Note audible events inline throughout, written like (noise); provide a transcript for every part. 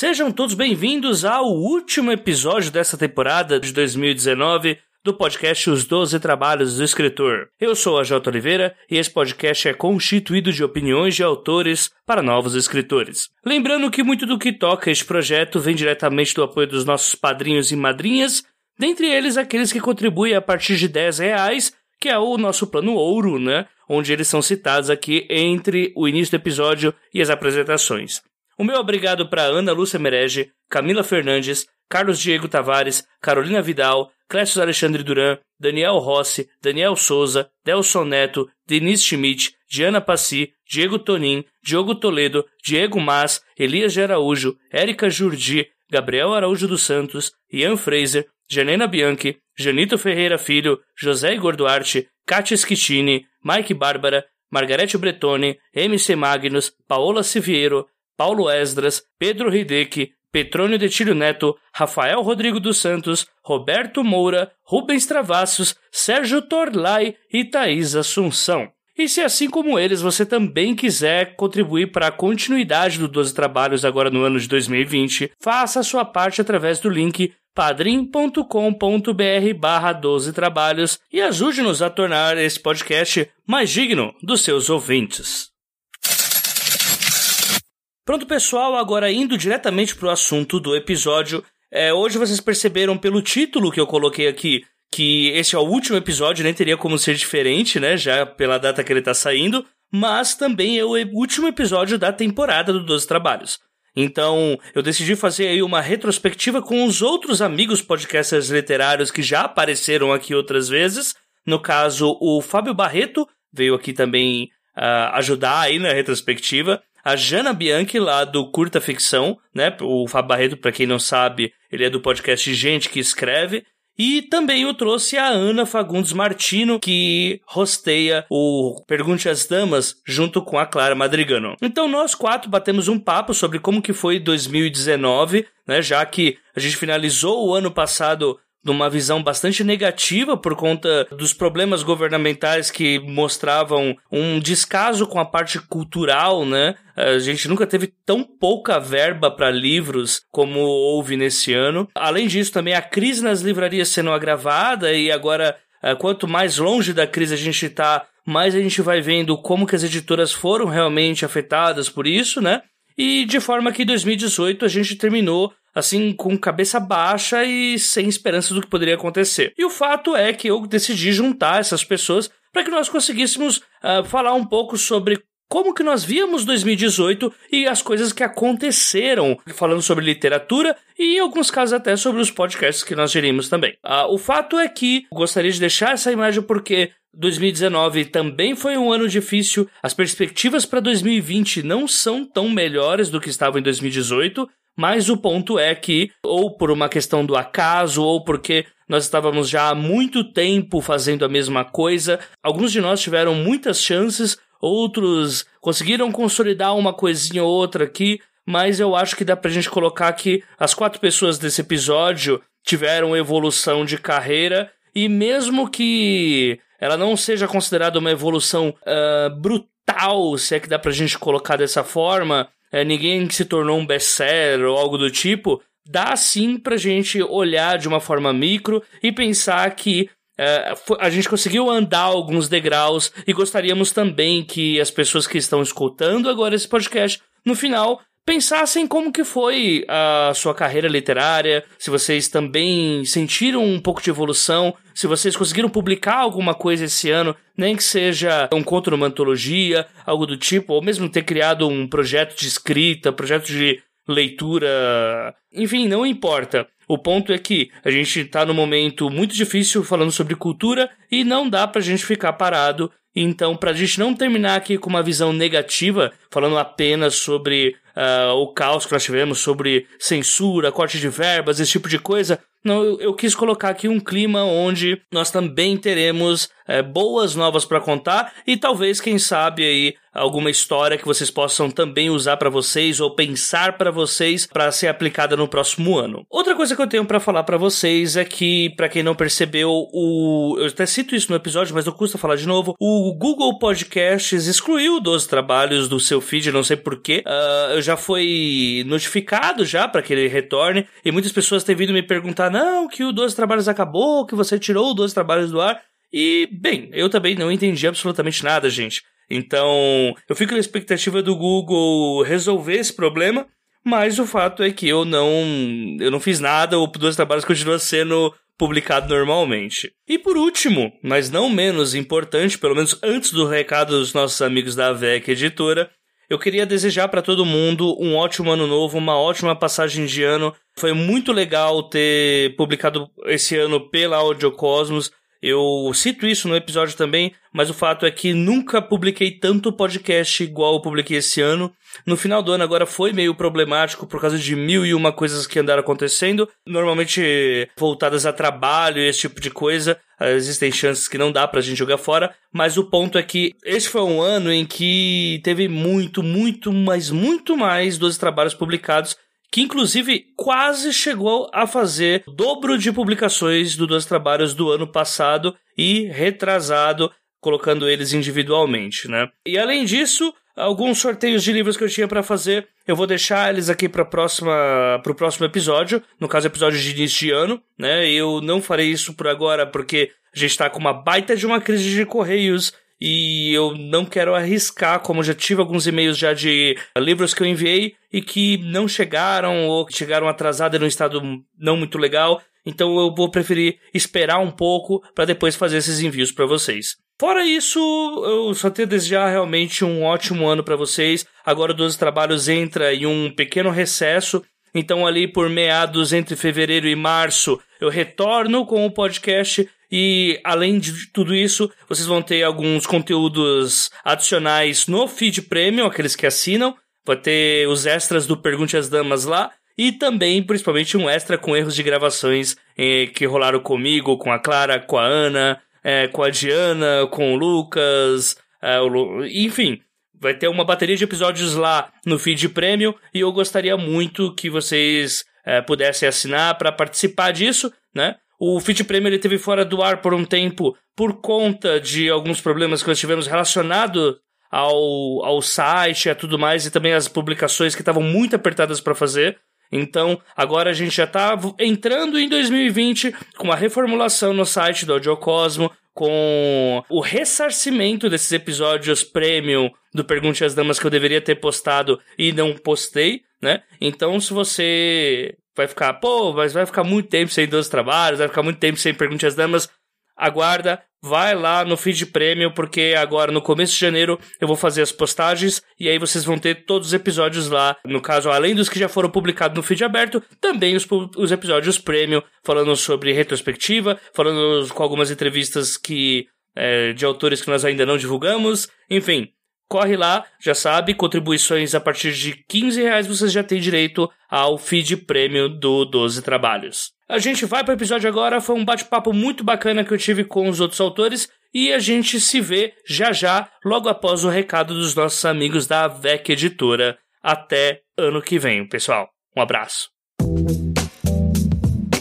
Sejam todos bem-vindos ao último episódio dessa temporada de 2019 do podcast Os Doze Trabalhos do Escritor. Eu sou a J. Oliveira e esse podcast é constituído de opiniões de autores para novos escritores. Lembrando que muito do que toca este projeto vem diretamente do apoio dos nossos padrinhos e madrinhas, dentre eles aqueles que contribuem a partir de 10 reais, que é o nosso plano ouro, né? Onde eles são citados aqui entre o início do episódio e as apresentações. O meu obrigado para Ana Lúcia Merege, Camila Fernandes, Carlos Diego Tavares, Carolina Vidal, Clécio Alexandre Duran, Daniel Rossi, Daniel Souza, Delson Neto, Denise Schmidt, Diana Passi, Diego Tonin, Diogo Toledo, Diego Mas, Elias de Araújo, Érica Jurdi, Gabriel Araújo dos Santos, Ian Fraser, Janena Bianchi, Janito Ferreira Filho, José Igor Duarte, Kátia Schittini, Mike Bárbara, Margarete Bretone, MC Magnus, Paola Siviero, Paulo Esdras, Pedro Hideki, Petrônio Detílio Neto, Rafael Rodrigo dos Santos, Roberto Moura, Rubens Travassos, Sérgio Torlai e Thaís Assunção. E se assim como eles você também quiser contribuir para a continuidade do 12 Trabalhos agora no ano de 2020, faça a sua parte através do link padrim.com.br barra 12 trabalhos e ajude-nos a tornar esse podcast mais digno dos seus ouvintes. Pronto, pessoal, agora indo diretamente para o assunto do episódio. É, hoje vocês perceberam pelo título que eu coloquei aqui que esse é o último episódio, nem teria como ser diferente, né? Já pela data que ele está saindo. Mas também é o último episódio da temporada do 12 Trabalhos. Então, eu decidi fazer aí uma retrospectiva com os outros amigos podcasters literários que já apareceram aqui outras vezes. No caso, o Fábio Barreto veio aqui também uh, ajudar aí na retrospectiva a Jana Bianchi, lá do Curta Ficção, né? O Fábio Barreto, para quem não sabe, ele é do podcast Gente que Escreve. E também eu trouxe a Ana Fagundes Martino, que rosteia o Pergunte às Damas junto com a Clara Madrigano. Então nós quatro batemos um papo sobre como que foi 2019, né, já que a gente finalizou o ano passado numa visão bastante negativa por conta dos problemas governamentais que mostravam um descaso com a parte cultural, né? A gente nunca teve tão pouca verba para livros como houve nesse ano. Além disso, também a crise nas livrarias sendo agravada e agora eh, quanto mais longe da crise a gente está, mais a gente vai vendo como que as editoras foram realmente afetadas por isso, né? E de forma que em 2018 a gente terminou assim, com cabeça baixa e sem esperança do que poderia acontecer. E o fato é que eu decidi juntar essas pessoas para que nós conseguíssemos uh, falar um pouco sobre como que nós víamos 2018 e as coisas que aconteceram, falando sobre literatura e em alguns casos até sobre os podcasts que nós gerimos também. Uh, o fato é que gostaria de deixar essa imagem porque 2019 também foi um ano difícil, as perspectivas para 2020 não são tão melhores do que estavam em 2018, mas o ponto é que, ou por uma questão do acaso, ou porque nós estávamos já há muito tempo fazendo a mesma coisa, alguns de nós tiveram muitas chances, outros conseguiram consolidar uma coisinha ou outra aqui, mas eu acho que dá pra gente colocar que as quatro pessoas desse episódio tiveram evolução de carreira, e mesmo que ela não seja considerada uma evolução uh, brutal, se é que dá pra gente colocar dessa forma, é, ninguém se tornou um best-seller ou algo do tipo, dá sim pra gente olhar de uma forma micro e pensar que é, a gente conseguiu andar alguns degraus e gostaríamos também que as pessoas que estão escutando agora esse podcast, no final, pensassem como que foi a sua carreira literária, se vocês também sentiram um pouco de evolução, se vocês conseguiram publicar alguma coisa esse ano, nem que seja um conto numa antologia, algo do tipo, ou mesmo ter criado um projeto de escrita, projeto de leitura, enfim, não importa. O ponto é que a gente está num momento muito difícil falando sobre cultura e não dá pra gente ficar parado. Então, pra gente não terminar aqui com uma visão negativa, falando apenas sobre uh, o caos que nós tivemos sobre censura, corte de verbas, esse tipo de coisa. Não, eu, eu quis colocar aqui um clima onde nós também teremos é, boas novas para contar e talvez, quem sabe, aí alguma história que vocês possam também usar para vocês ou pensar para vocês para ser aplicada no próximo ano. Outra coisa que eu tenho para falar para vocês é que, para quem não percebeu, o eu até cito isso no episódio, mas não custa falar de novo. O Google Podcasts excluiu 12 trabalhos do seu feed, não sei porquê. Uh, eu já fui notificado já para que ele retorne e muitas pessoas têm vindo me perguntar: não, que o 12 trabalhos acabou, que você tirou o 12 trabalhos do ar. E, bem, eu também não entendi absolutamente nada, gente. Então, eu fico na expectativa do Google resolver esse problema, mas o fato é que eu não, eu não fiz nada, o Dois Trabalhos continua sendo publicado normalmente. E por último, mas não menos importante, pelo menos antes do recado dos nossos amigos da VEC Editora, eu queria desejar para todo mundo um ótimo ano novo, uma ótima passagem de ano. Foi muito legal ter publicado esse ano pela Audiocosmos. Eu cito isso no episódio também, mas o fato é que nunca publiquei tanto podcast igual eu publiquei esse ano. No final do ano agora foi meio problemático por causa de mil e uma coisas que andaram acontecendo, normalmente voltadas a trabalho e esse tipo de coisa. Existem chances que não dá pra gente jogar fora, mas o ponto é que esse foi um ano em que teve muito, muito, mas muito mais dos trabalhos publicados que inclusive quase chegou a fazer dobro de publicações do Dois Trabalhos do ano passado e retrasado, colocando eles individualmente, né? E além disso, alguns sorteios de livros que eu tinha para fazer, eu vou deixar eles aqui para próxima para o próximo episódio, no caso episódio de início de ano, né? Eu não farei isso por agora porque a gente está com uma baita de uma crise de correios e eu não quero arriscar, como já tive alguns e-mails já de livros que eu enviei e que não chegaram ou que chegaram atrasados em um estado não muito legal. Então eu vou preferir esperar um pouco para depois fazer esses envios para vocês. Fora isso, eu só tenho a desejar realmente um ótimo ano para vocês. Agora o 12 Trabalhos entra em um pequeno recesso, então ali por meados entre fevereiro e março eu retorno com o podcast e além de tudo isso, vocês vão ter alguns conteúdos adicionais no feed premium, aqueles que assinam. Vai ter os extras do Pergunte às Damas lá. E também, principalmente, um extra com erros de gravações eh, que rolaram comigo, com a Clara, com a Ana, eh, com a Diana, com o Lucas, eh, o Lu... enfim. Vai ter uma bateria de episódios lá no feed premium e eu gostaria muito que vocês eh, pudessem assinar para participar disso, né? O Fit Premium ele teve fora do ar por um tempo por conta de alguns problemas que nós tivemos relacionados ao, ao site e tudo mais, e também as publicações que estavam muito apertadas para fazer. Então, agora a gente já está entrando em 2020 com a reformulação no site do Audiocosmo, com o ressarcimento desses episódios premium do Pergunte às Damas que eu deveria ter postado e não postei, né? Então, se você vai ficar, pô, mas vai ficar muito tempo sem 12 trabalhos, vai ficar muito tempo sem Pergunte às Damas. Aguarda, vai lá no feed premium, porque agora no começo de janeiro eu vou fazer as postagens e aí vocês vão ter todos os episódios lá. No caso, além dos que já foram publicados no feed aberto, também os, os episódios premium, falando sobre retrospectiva, falando com algumas entrevistas que é, de autores que nós ainda não divulgamos, enfim. Corre lá, já sabe, contribuições a partir de 15 reais você já tem direito ao feed prêmio do 12 Trabalhos. A gente vai para o episódio agora, foi um bate-papo muito bacana que eu tive com os outros autores e a gente se vê já já, logo após o recado dos nossos amigos da VEC Editora. Até ano que vem, pessoal. Um abraço.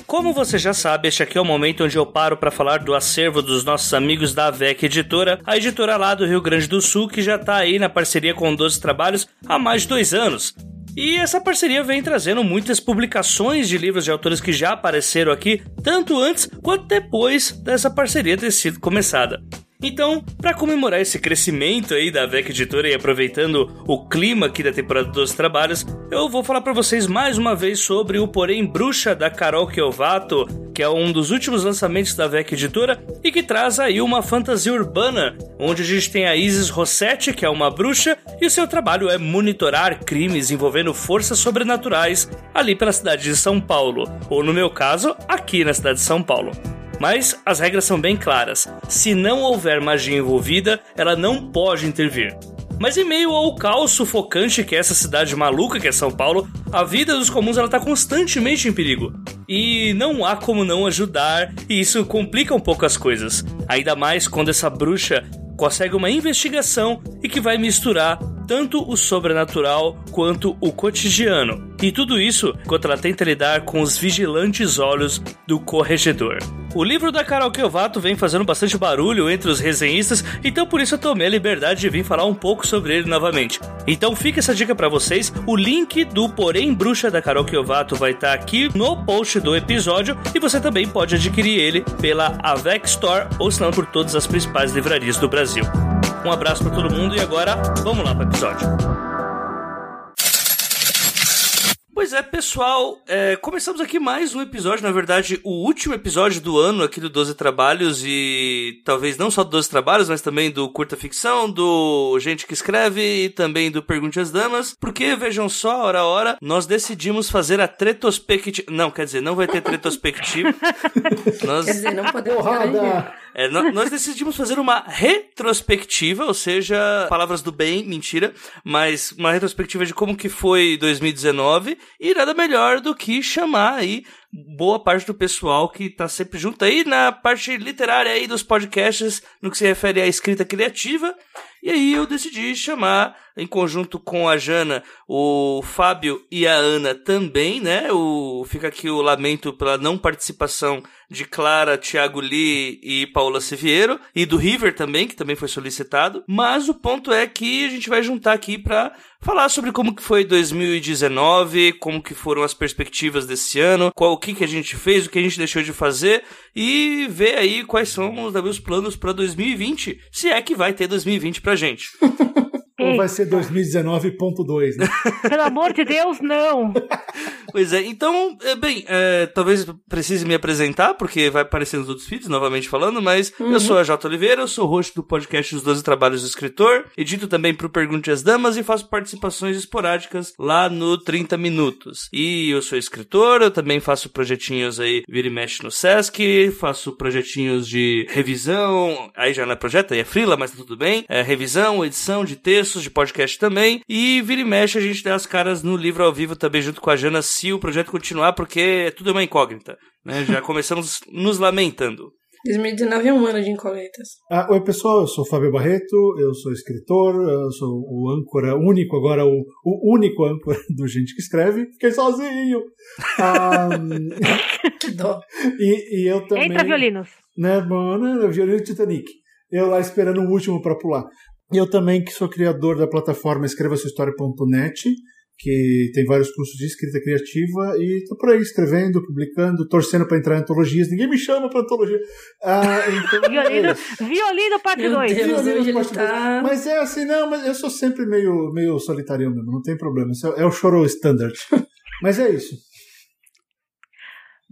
Como você já sabe, este aqui é o momento onde eu paro para falar do acervo dos nossos amigos da AVEC Editora, a editora lá do Rio Grande do Sul, que já está aí na parceria com 12 Trabalhos há mais de dois anos. E essa parceria vem trazendo muitas publicações de livros de autores que já apareceram aqui, tanto antes quanto depois dessa parceria ter sido começada. Então, para comemorar esse crescimento aí da VEC Editora e aproveitando o clima aqui da temporada dos trabalhos, eu vou falar para vocês mais uma vez sobre o Porém Bruxa da Carol Kiovato, que é um dos últimos lançamentos da VEC Editora e que traz aí uma fantasia urbana, onde a gente tem a Isis Rossetti, que é uma bruxa, e o seu trabalho é monitorar crimes envolvendo forças sobrenaturais ali pela cidade de São Paulo, ou no meu caso, aqui na cidade de São Paulo. Mas as regras são bem claras. Se não houver magia envolvida, ela não pode intervir. Mas em meio ao caos sufocante que é essa cidade maluca que é São Paulo, a vida dos comuns ela tá constantemente em perigo. e não há como não ajudar, e isso complica um pouco as coisas. Ainda mais quando essa bruxa consegue uma investigação e que vai misturar tanto o sobrenatural quanto o cotidiano. E tudo isso enquanto ela tenta lidar com os vigilantes olhos do corregedor. O livro da Carol Kiovato vem fazendo bastante barulho entre os resenhistas, então por isso eu tomei a liberdade de vir falar um pouco sobre ele novamente. Então fica essa dica para vocês, o link do Porém Bruxa da Carol Kiovato vai estar tá aqui no post do episódio e você também pode adquirir ele pela Avex Store ou se não por todas as principais livrarias do Brasil. Um abraço para todo mundo e agora vamos lá para episódio. Pois é, pessoal, é, começamos aqui mais um episódio, na verdade, o último episódio do ano aqui do 12 Trabalhos e talvez não só do 12 Trabalhos, mas também do Curta Ficção, do Gente que Escreve e também do Pergunte às Damas, porque, vejam só, hora a hora, nós decidimos fazer a retrospectiva... Não, quer dizer, não vai ter retrospectiva. (laughs) nós... Quer dizer, não podemos... É, nós decidimos fazer uma retrospectiva, ou seja, palavras do bem, mentira, mas uma retrospectiva de como que foi 2019 e nada melhor do que chamar aí boa parte do pessoal que tá sempre junto aí na parte literária aí dos podcasts no que se refere à escrita criativa. E aí eu decidi chamar, em conjunto com a Jana, o Fábio e a Ana também, né? O, fica aqui o lamento pela não participação de Clara, Thiago Lee e Paula Siviero, e do River também, que também foi solicitado. Mas o ponto é que a gente vai juntar aqui para falar sobre como que foi 2019, como que foram as perspectivas desse ano, qual o que que a gente fez, o que a gente deixou de fazer e ver aí quais são os, os planos para 2020, se é que vai ter 2020 pra gente. (laughs) Ou vai ser 2019.2, né? (laughs) Pelo amor de Deus, não! pois é, então, é, bem, é, talvez precise me apresentar, porque vai aparecer nos outros feeds, novamente falando, mas uhum. eu sou a Jota Oliveira, eu sou host do podcast Os Doze Trabalhos do Escritor, edito também pro Pergunte às Damas e faço participações esporádicas lá no 30 Minutos. E eu sou escritor, eu também faço projetinhos aí, vira e mexe no Sesc, faço projetinhos de revisão, aí já não é projeto, aí é frila, mas tá tudo bem, é, revisão, edição de texto, textos de podcast também. E vira e mexe a gente dá as caras no livro ao vivo também junto com a Jana se o projeto continuar, porque tudo é uma incógnita. Né? Já (laughs) começamos nos lamentando. 2019 é um ano de incógnitas. Ah, oi, pessoal, eu sou Fábio Barreto, eu sou escritor, eu sou o âncora único, agora o, o único âncora (laughs) do Gente que Escreve. Fiquei sozinho! (laughs) Ah, que dó! E, e eu também... Entra violinos! Né, mano, violino Titanic. Eu lá esperando o último para pular. Eu também que sou criador da plataforma escrevasuhistoria.net, que tem vários cursos de escrita criativa e tô por aí escrevendo, publicando, torcendo para entrar em antologias. Ninguém me chama para antologia. Ah, então, (laughs) violino, é violino parte 2. Violino parte 2. Tá... Mas é assim, não, mas eu sou sempre meio, meio solitário mesmo, não tem problema. É, é o choro standard. (laughs) mas é isso.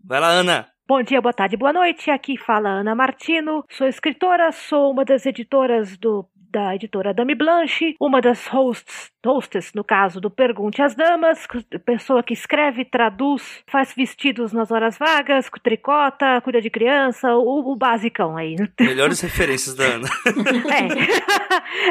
Vai lá, Ana. Bom dia, boa tarde, boa noite. Aqui fala Ana Martino. Sou escritora, sou uma das editoras do da editora Dame Blanche, uma das hosts hostess, no caso do Pergunte às Damas, pessoa que escreve, traduz, faz vestidos nas horas vagas, tricota, cuida de criança, o, o basicão aí. (laughs) Melhores referências da Ana.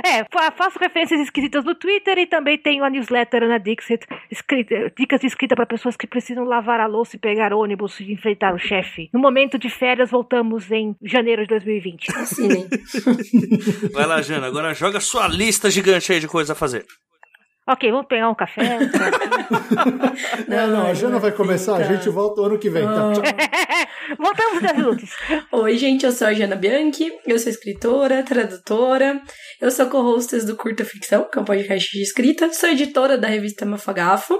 é. (laughs) é, faço referências esquisitas no Twitter e também tenho a newsletter Ana Dixit, escrita, dicas de escrita para pessoas que precisam lavar a louça e pegar ônibus e enfrentar o chefe. No momento de férias, voltamos em janeiro de 2020. Assim, né? Vai lá, Jana, agora joga sua lista gigante aí de coisas a fazer. Ok, vamos pegar um café. (laughs) não, não, a Jana vai começar, a gente volta o ano que vem. Tá? (laughs) Voltamos das lutas. Oi, gente, eu sou a Jana Bianchi, eu sou escritora, tradutora, eu sou co-hostess do Curta Ficção, que é um podcast de escrita, sou editora da revista Mafagafo,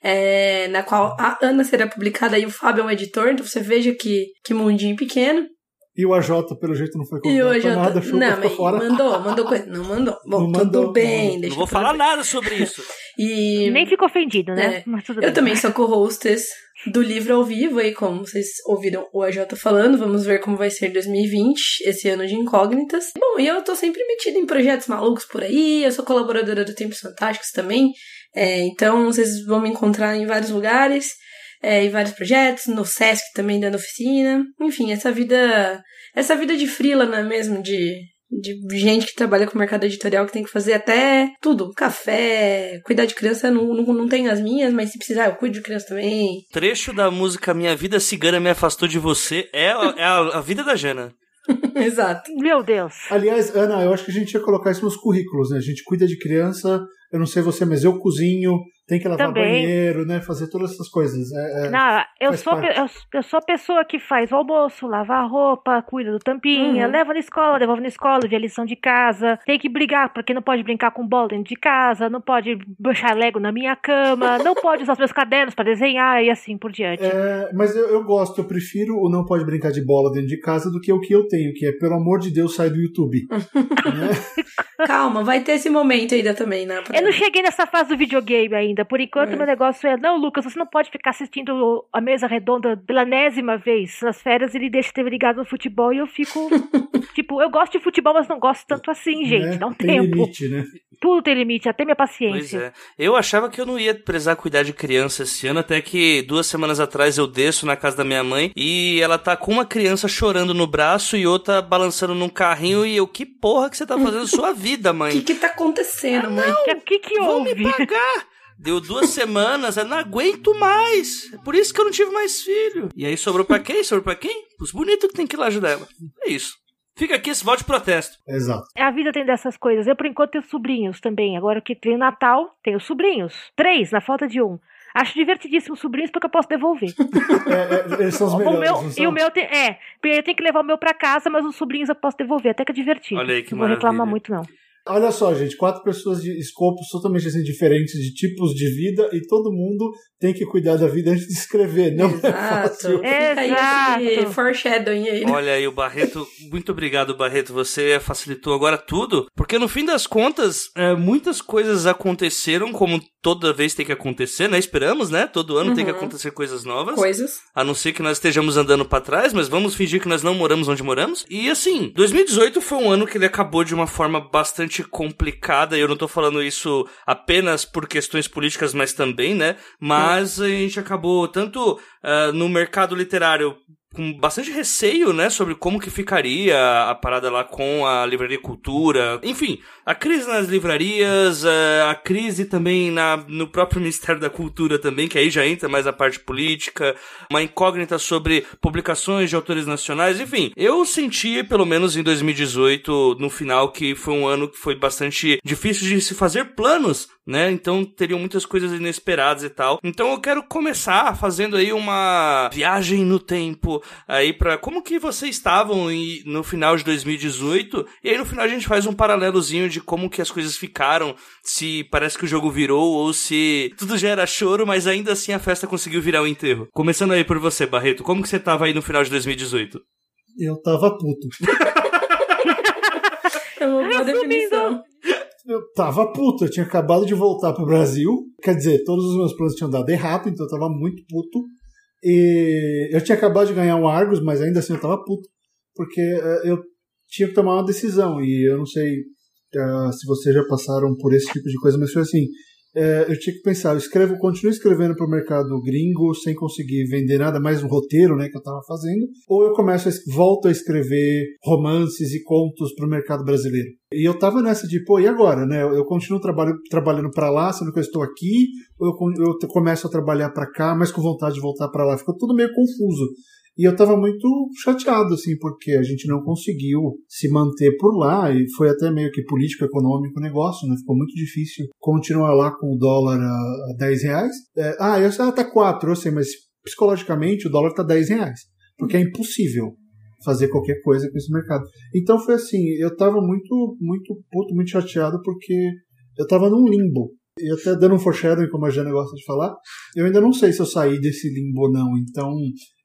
é, na qual a Ana será publicada e o Fábio é um editor, então você veja que, que mundinho pequeno. E o AJ, pelo jeito, não foi convidado e o AJ... nada, não, mas fora. mandou, mandou coisa. Não mandou. (laughs) Bom, não mandou, tudo bem. Não, deixa não vou falar bem. nada sobre isso. (laughs) e... Nem fico ofendido, né? É, mas tudo eu bem. também sou co-hostess do livro ao vivo, aí como vocês ouviram o AJ falando, vamos ver como vai ser 2020, esse ano de incógnitas. Bom, e eu tô sempre metida em projetos malucos por aí, eu sou colaboradora do Tempos Fantásticos também, é, então vocês vão me encontrar em vários lugares é, em vários projetos, no Sesc também dando oficina. Enfim, essa vida. Essa vida de frila, não é mesmo? De, de gente que trabalha com mercado editorial que tem que fazer até tudo. Café, cuidar de criança, não, não, não tem as minhas, mas se precisar, eu cuido de criança também. Trecho da música Minha Vida Cigana Me Afastou de Você é, a, é a, a vida da Jana. (laughs) Exato. Meu Deus. Aliás, Ana, eu acho que a gente ia colocar isso nos currículos, né? A gente cuida de criança, eu não sei você, mas eu cozinho, tem que lavar Também. banheiro, né? Fazer todas essas coisas. É, é- Não, eu sou, eu, eu sou a pessoa que faz o almoço, lava a roupa, cuida do tampinha, Uhum. leva na escola, devolve na escola, vê a lição de casa. Tem que brigar, porque não pode brincar com bola dentro de casa, não pode deixar Lego na minha cama, não pode usar os meus cadernos pra desenhar e assim por diante. É, mas eu, eu gosto, eu prefiro o não pode brincar de bola dentro de casa do que o que eu tenho, que é, pelo amor de Deus, sai do YouTube. (laughs) né? Calma, vai ter esse momento ainda também, né? pra- Eu não cheguei nessa fase do videogame ainda. Por enquanto, É. meu negócio é: não, Lucas, você não pode ficar assistindo a mesa redonda pela enésima vez. Nas férias, ele deixa ter ligado no futebol e eu fico. (laughs) tipo, eu gosto de futebol, mas não gosto tanto assim, gente. Né? Dá um Tem tempo. limite, né? Tudo tem limite, até minha Pois paciência. é. Eu achava que eu não ia precisar cuidar de criança esse ano, até que duas semanas atrás eu desço na casa da minha mãe e ela tá com uma criança chorando no braço e outra balançando num carrinho e eu, que porra que você tá fazendo sua vida, O mãe? (laughs) que que tá acontecendo, mãe? O que, que Vão me houve? pagar! Deu duas semanas, eu não aguento mais. É por isso que eu não tive mais filho. E aí sobrou pra quem? Sobrou pra quem? Os bonitos que tem que ir lá ajudar ela. É isso. Fica aqui esse voto de protesto. Exato. A vida tem dessas coisas. Eu, por enquanto, tenho sobrinhos também. Agora que vem o Natal, tenho sobrinhos. Três, na falta de um. Acho divertidíssimo os sobrinhos porque eu posso devolver. (laughs) É, é, eles são os o melhores. meu, não e o meu tem, é, eu tenho que levar o meu pra casa, mas os sobrinhos eu posso devolver, até que é divertido. Olha aí que não vou reclamar muito, não. Olha só, gente, quatro pessoas de escopos totalmente assim, diferentes, de tipos de vida, e todo mundo tem que cuidar da vida antes de escrever. Não é Exato. fácil. Fica aí Exato. esse foreshadowing aí. né? Olha aí o Barreto, muito obrigado Barreto, você facilitou agora tudo, porque no fim das contas, é, muitas coisas aconteceram como toda vez tem que acontecer, né? Esperamos, né? Todo ano tem que Uhum. acontecer coisas novas. Coisas. A não ser que nós estejamos andando pra trás, mas vamos fingir que nós não moramos onde moramos. E assim, 2018 foi um ano que ele acabou de uma forma bastante complicada. E eu não tô falando isso apenas por questões políticas, mas também, né? Mas a gente acabou tanto ah, no mercado literário com bastante receio, né, sobre como que ficaria a parada lá com a livraria cultura. Enfim, a crise nas livrarias, eh, a crise também na, no próprio Ministério da Cultura também, que aí já entra mais a parte política, uma incógnita sobre publicações de autores nacionais, enfim. Eu senti, pelo menos em 2018, no final, que foi um ano que foi bastante difícil de se fazer planos, né? Então teriam muitas coisas inesperadas e tal. Então eu quero começar fazendo aí uma viagem no tempo aí para como que vocês estavam em- no final de 2018 e aí no final a gente faz um paralelozinho de como que as coisas ficaram, se parece que o jogo virou ou se tudo já era choro, mas ainda assim a festa conseguiu virar o enterro. Começando aí por você, Barreto, como que você tava aí no final de 2018? Eu tava puto. (laughs) É uma boa definição. Eu tava puto, eu tinha acabado de voltar pro Brasil. Quer dizer, todos os meus planos tinham dado errado, então eu tava muito puto. E eu tinha acabado de ganhar um Argos, mas ainda assim eu tava puto. Porque eh, eu tinha que tomar uma decisão. E eu não sei ah, se vocês já passaram por esse tipo de coisa, mas foi assim. Eh, eu tinha que pensar, eu escrevo, continuo escrevendo pro mercado gringo sem conseguir vender nada mais no roteiro, né, que eu tava fazendo, ou eu começo a, volto a escrever romances e contos pro mercado brasileiro. E eu tava nessa de, pô, e agora, né? Eu, continuo trabalho, trabalhando para lá, sendo que eu estou aqui, ou eu, eu começo a trabalhar para cá, mas com vontade de voltar para lá. Ficou tudo meio confuso. E eu tava muito chateado, assim, porque a gente não conseguiu se manter por lá, e foi até meio que político-econômico o negócio, né? Ficou muito difícil continuar lá com o dólar a, a 10 reais. É, ah, eu sei, ah, tá 4, eu sei, mas psicologicamente o dólar tá 10 reais. Porque é impossível fazer qualquer coisa com esse mercado. Então foi assim, eu tava muito, muito puto, muito chateado, porque eu tava num limbo. E até dando um foreshadowing, como a Jana gosta de falar, eu ainda não sei se eu saí desse limbo ou não. Então,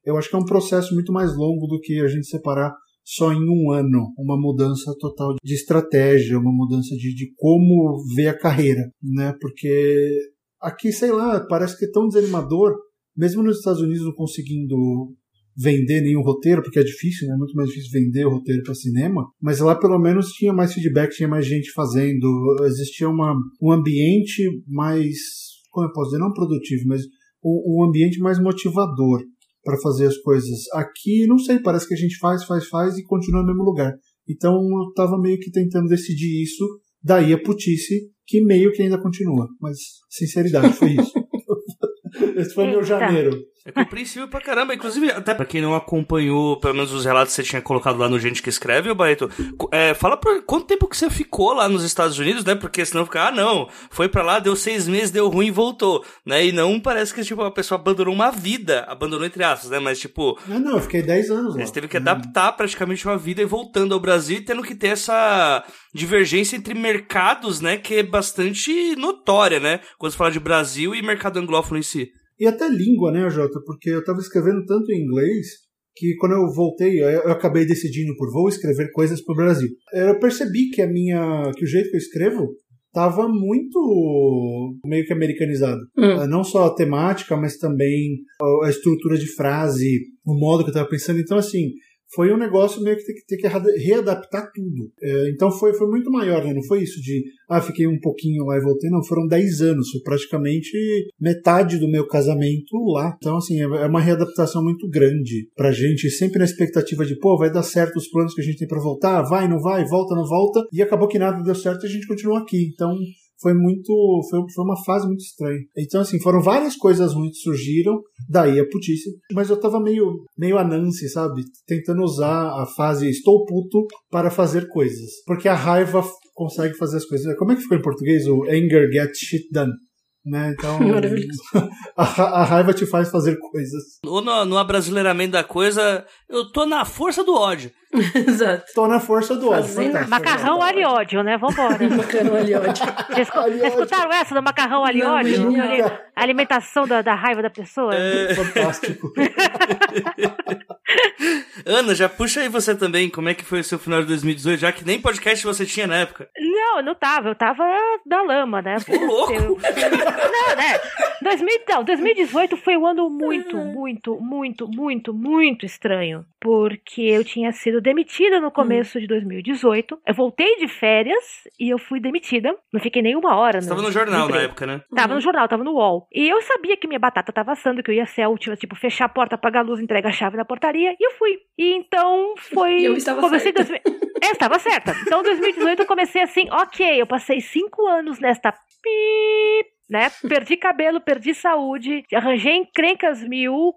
eu acho que é um processo muito mais longo do que a gente separar só em um ano uma mudança total de estratégia, uma mudança de, de como ver a carreira, né? Porque aqui, sei lá, parece que é tão desanimador, mesmo nos Estados Unidos não conseguindo vender nenhum roteiro, porque é difícil, né? É muito mais difícil vender o roteiro para cinema, mas lá pelo menos tinha mais feedback, tinha mais gente fazendo, existia uma, um ambiente mais, como eu posso dizer, não produtivo, mas um, um ambiente mais motivador para fazer as coisas. Aqui, não sei, parece que a gente faz, faz, faz e continua no mesmo lugar. Então eu estava meio que tentando decidir isso, daí a putice, que meio que ainda continua. Mas, sinceridade, foi isso. (laughs) Esse foi meu Eita. janeiro. É compreensível pra caramba. Inclusive, até pra quem não acompanhou, pelo menos os relatos que você tinha colocado lá no Gente que Escreve, ô Barreto, é, fala pra quanto tempo que você ficou lá nos Estados Unidos, né? Porque senão fica, ah, não, foi pra lá, deu seis meses, deu ruim e voltou, né? E não parece que, tipo, a pessoa abandonou uma vida, abandonou entre aspas, né? Mas, tipo, Ah, não, eu fiquei 10 anos lá. você teve que adaptar praticamente uma vida e voltando ao Brasil e tendo que ter essa divergência entre mercados, né? Que é bastante notória, né? Quando você fala de Brasil e mercado anglófono em si. E até língua, né, Jota? Porque eu estava escrevendo tanto em inglês que quando eu voltei, eu acabei decidindo por vou escrever coisas para o Brasil. Eu percebi que a minha, que o jeito que eu escrevo estava muito meio que americanizado. Hum. Eh, Não só a temática, mas também a- a estrutura de frase, o modo que eu estava pensando. Então, assim, foi um negócio meio que ter que, ter que reada- readaptar tudo. Eh, Então foi, foi muito maior, né? Não foi isso de, ah, fiquei um pouquinho lá e voltei. Não, foram 10 anos. Foi praticamente metade do meu casamento lá. Então, assim, é é uma readaptação muito grande pra gente. Sempre na expectativa de, pô, vai dar certo os planos que a gente tem pra voltar. Vai, não vai, volta, não volta. E acabou que nada deu certo e a gente continua aqui. Então, foi muito. Foi, foi uma fase muito estranha. Então, assim, foram várias coisas ruins que surgiram, daí a putice. Mas eu tava meio, meio a Nancy, sabe? Tentando usar a fase estou puto para fazer coisas. Porque a raiva consegue fazer as coisas. Como é que ficou em português? O anger gets shit done. Né? Então, (laughs) (laughs) a, a raiva te faz fazer coisas. Ou no, no abrasileiramento da coisa, eu tô na força do ódio. (laughs) Exato. Tô na força do ódio. Fantástico. Macarrão aliódio, né? Vambora. (laughs) Macarrão ali, ódio. Vocês escu- vocês escutaram essa do macarrão aliódio? A alimentação da, da raiva da pessoa? Fantástico. (laughs) Ana, já puxa aí você também, como é que foi o seu final de 2018, já que nem podcast você tinha na época. Não, eu não tava. Eu tava na lama, né? Ô, louco! Eu- Não, né? 2000, não, 2018 foi um ano muito, muito, muito, muito, muito estranho. Porque eu tinha sido demitida no começo de 2018. Eu voltei de férias e eu fui demitida. Não fiquei nem uma hora. Você tava no jornal na emprego. época, né? Tava no jornal, tava no UOL. E eu sabia que minha batata tava assando, que eu ia ser a última, tipo, fechar a porta, apagar a luz, entregar a chave na portaria. E eu fui. E então foi. (laughs) E eu estava comecei certa. 2000 (laughs) Eu estava certa. Então, 2018 eu comecei assim, ok, eu passei cinco anos nesta pip, né? Perdi cabelo, perdi saúde, arranjei encrencas mil,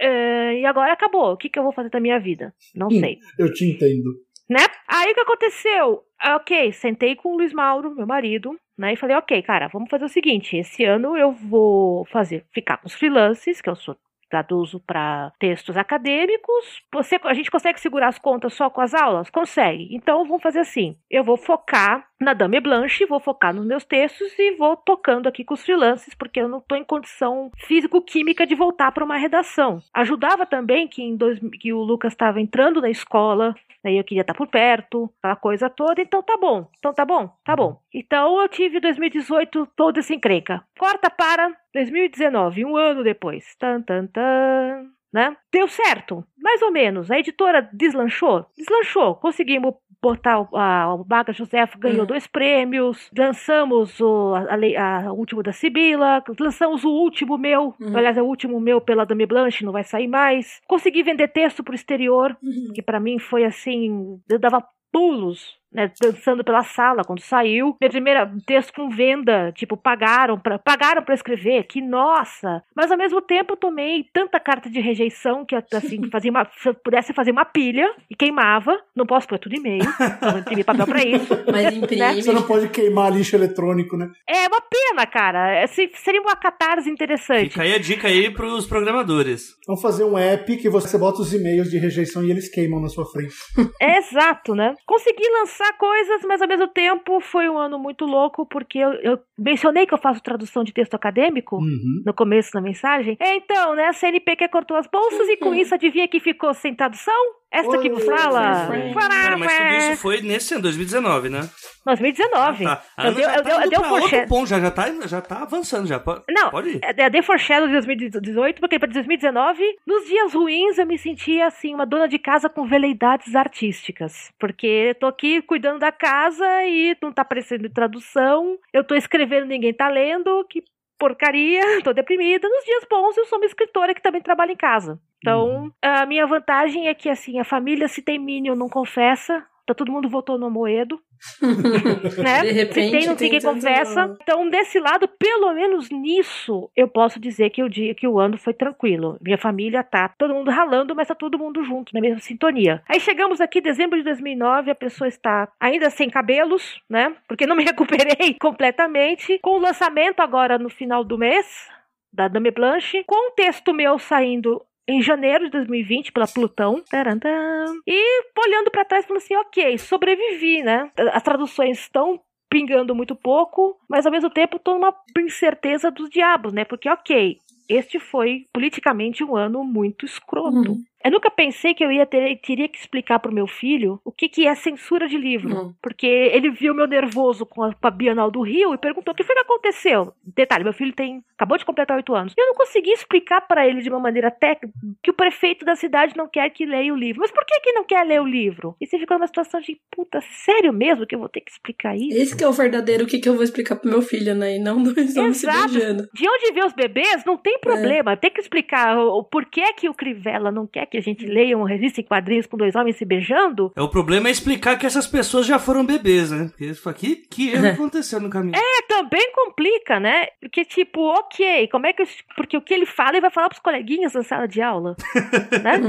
eh, e agora acabou. O que, que eu vou fazer da minha vida? Não Hum. sei Eu te entendo. né? Aí o que aconteceu? Ah, Ok, sentei com o Luiz Mauro, meu marido, né? E falei, ok, cara, vamos fazer o seguinte: esse ano eu vou fazer, ficar com os freelances, que eu sou traduzo para textos acadêmicos. Você, a gente consegue segurar as contas só com as aulas? Consegue. Então vamos fazer assim: eu vou focar na Dame Blanche, vou focar nos meus textos e vou tocando aqui com os freelances, porque eu não estou em condição físico-química de voltar para uma redação. Ajudava também que, em dois, que o Lucas estava entrando na escola, Aí eu queria estar por perto, aquela coisa toda. Então tá bom. Então tá bom? Tá bom. Então eu tive 2018 toda essa encrenca. Corta para 2019, um ano depois. Tan, tan, tan. Né? Deu certo, mais ou menos. A editora deslanchou? Deslanchou. Conseguimos botar o, a, o Baga Josef ganhou Uhum. dois prêmios, lançamos o, a, a- último da Sibila, lançamos o último meu, Uhum. aliás, é o último meu pela Dame Blanche, não vai sair mais. Consegui vender texto pro exterior, Uhum. que pra mim foi assim, eu dava pulos, né, dançando pela sala quando saiu. Meu primeiro texto com venda, tipo, pagaram pra, pagaram para escrever, que nossa! Mas ao mesmo tempo eu tomei tanta carta de rejeição que assim, (laughs) fazia uma, se eu pudesse fazer uma pilha e queimava, não posso pôr tudo e-mail, (laughs) não imprimir papel pra isso. Mas imprime. Você não pode queimar lixo eletrônico, né? É uma pena, cara. É, se- Seria uma catarse interessante. Fica aí a dica aí pros programadores. Vamos fazer um app que você bota os e-mails de rejeição e eles queimam na sua frente. É (laughs) exato, né? Consegui lançar coisas, mas ao mesmo tempo foi um ano muito louco, porque eu, eu mencionei que eu faço tradução de texto acadêmico Uhum. no começo da mensagem. É, Então, né, a CNPq cortou as bolsas e com isso adivinha que ficou sem tradução? Esta que vos Oi, fala. Fran. Cara, mas tudo isso foi nesse ano, 2019, né? 2019. Tá. A Eu dei, já eu tá eu pra foreshadow. já, já, tá, já tá avançando, já. Pode, Não, pode ir. É, dei foreshadow de 2018, porque para 2019, nos dias ruins, eu me sentia assim, uma dona de casa com veleidades artísticas. Porque eu tô aqui cuidando da casa e não tá aparecendo tradução, eu tô escrevendo, ninguém tá lendo, que porcaria, (laughs) tô deprimida. Nos dias bons, eu sou uma escritora que também trabalha em casa. Então, a minha vantagem é que, assim, a família, se tem Minion, não confessa. Então todo mundo votou no Moedo. (laughs) né? De repente, se tem, não tem quem conversa. Então, desse lado, pelo menos nisso, eu posso dizer que o dia que o ano foi tranquilo. Minha família tá todo mundo ralando, mas tá todo mundo junto, na mesma sintonia. Aí chegamos aqui, dezembro de 2009, a pessoa está ainda sem cabelos, né? Porque não me (laughs) recuperei completamente. Com o lançamento agora no final do mês, da Dame Blanche, com um texto meu saindo em janeiro de 2020 pela Plutão. Tarantam. E olhando pra trás, falando assim, ok, sobrevivi, né? As traduções estão pingando muito pouco, mas ao mesmo tempo tô numa incerteza dos diabos, né? Porque, ok, este foi politicamente um ano muito escroto. Uhum. Eu nunca pensei que eu ia ter, teria que explicar pro meu filho o que, que é censura de livro. Uhum. Porque ele viu meu nervoso com a, com a Bienal do Rio e perguntou o que foi que aconteceu. Detalhe, meu filho tem acabou de completar oito anos. Eu não consegui explicar para ele de uma maneira técnica que o prefeito da cidade não quer que leia o livro. Mas por que que não quer ler o livro? E você ficou numa situação de, puta, sério mesmo que eu vou ter que explicar isso? Esse que é o verdadeiro, o que, que eu vou explicar pro meu filho, né? E não (laughs) dois homens se beijando. De onde vê os bebês, não tem problema. Tem que explicar o, o porquê que o Crivella não quer que a gente leia uma revista em quadrinhos com dois homens se beijando. É, o problema é explicar que essas pessoas já foram bebês, né? Isso aqui, que erro aconteceu no caminho? É, também complica, né? Porque, tipo, ok, como é que. eu- Porque o que ele fala, ele vai falar pros coleguinhas na sala de aula. (laughs) né?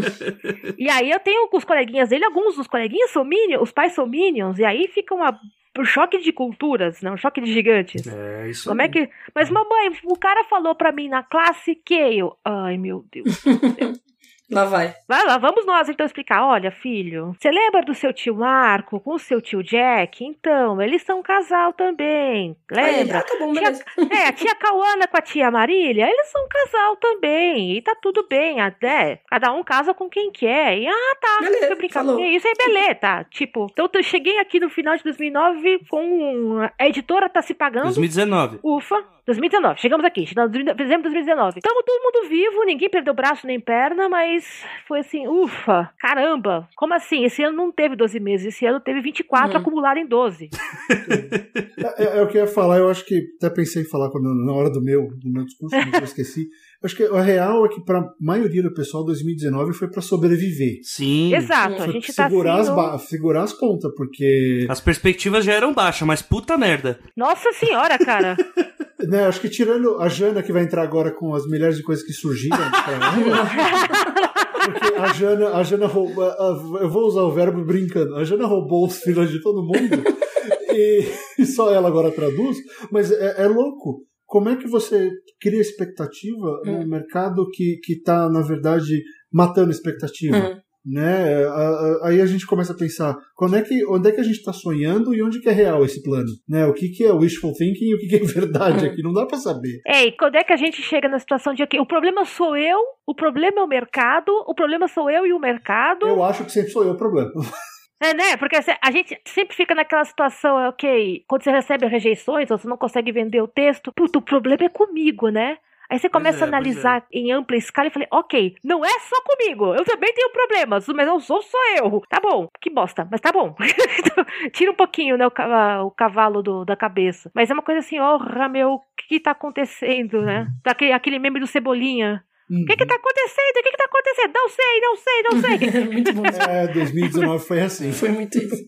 E aí eu tenho com os coleguinhas dele, alguns dos coleguinhas são minions, os pais são minions, e aí fica uma. Um choque de culturas, né? Um choque de gigantes. É, isso Como é que. Mas, mamãe, o cara falou pra mim na classe que eu. Ai, meu Deus. Lá vai. Vai lá, vamos nós então explicar. Olha, filho, você lembra do seu tio Marco com o seu tio Jack? Então, eles são um casal também. Aí, Lembra? ah, tá bom, Tia, é, a tia Cauana com a tia Marília, eles são um casal também. E tá tudo bem, até. Cada um casa com quem quer. E ah, tá. Beleza, brincar falou. com isso aí, beleza, tá? Tipo, então eu cheguei aqui no final de 2009 com. A editora tá se pagando. 2019. Ufa, 2019. Chegamos aqui, chegamos em dezembro de 2019. Estamos todo mundo vivo, ninguém perdeu braço nem perna, mas foi assim, ufa, caramba. Como assim? Esse ano não teve 12 meses, esse ano teve 24 Uhum. acumulado em 12. É, é o que eu ia falar, eu acho que até pensei em falar quando, na hora do meu, do meu discurso, mas eu esqueci. Eu acho que a real é que para a maioria do pessoal 2019 foi para sobreviver. Sim. Exato, a Foi gente tá segurar, assim. as ba- segurar as pontas, porque As perspectivas já eram baixas, mas puta merda. Nossa senhora, cara. (laughs) né, acho que tirando a Jana que vai entrar agora com as milhares de coisas que surgiram pra ela, (laughs) porque a Jana, a Jana roubou, a- eu vou usar o verbo brincando, a Jana roubou os filhos de todo mundo e, e só ela agora traduz, mas é, é louco. Como é que você cria expectativa num mercado que, que tá, na verdade, matando expectativa? Hum. Né? Aí a gente começa a pensar quando é que, onde é que a gente está sonhando e onde que é real esse plano, né? O que, que é wishful thinking e o que, que é verdade aqui, não dá para saber. Ei, quando é que a gente chega na situação de que o problema sou eu, o problema é o mercado, o problema sou eu e o mercado? Eu acho que sempre sou eu o problema. É, né? Porque assim, a gente sempre fica naquela situação, ok, quando você recebe rejeições ou você não consegue vender o texto, puto, o problema é comigo, né? Aí você começa é, a analisar em ampla escala e falei, ok, não é só comigo, eu também tenho problemas, mas não sou só eu. Tá bom, que bosta, mas tá bom. (laughs) Tira um pouquinho, né, o cavalo do- da cabeça. Mas é uma coisa assim, orra, meu, o que, que tá acontecendo, né? Daquele, aquele meme do Cebolinha. O que que tá acontecendo? O que que tá acontecendo? Não sei, não sei, não sei. (laughs) muito bom. É, 2019 foi assim. Foi muito isso.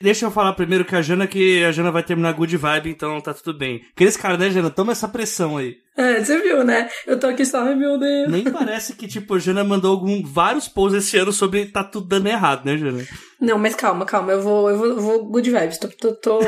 Deixa eu falar primeiro que a Jana, que a Jana vai terminar good vibe, então tá tudo bem. Aqueles caras, né, Jana? Toma essa pressão aí. É, você viu, né? Eu tô aqui só, meu Deus. Nem parece que, tipo, a Jana mandou algum, vários posts esse ano sobre tá tudo dando errado, né, Jana? Não, mas calma, calma. Eu vou, eu vou, vou good vibes. Tô, tô, tô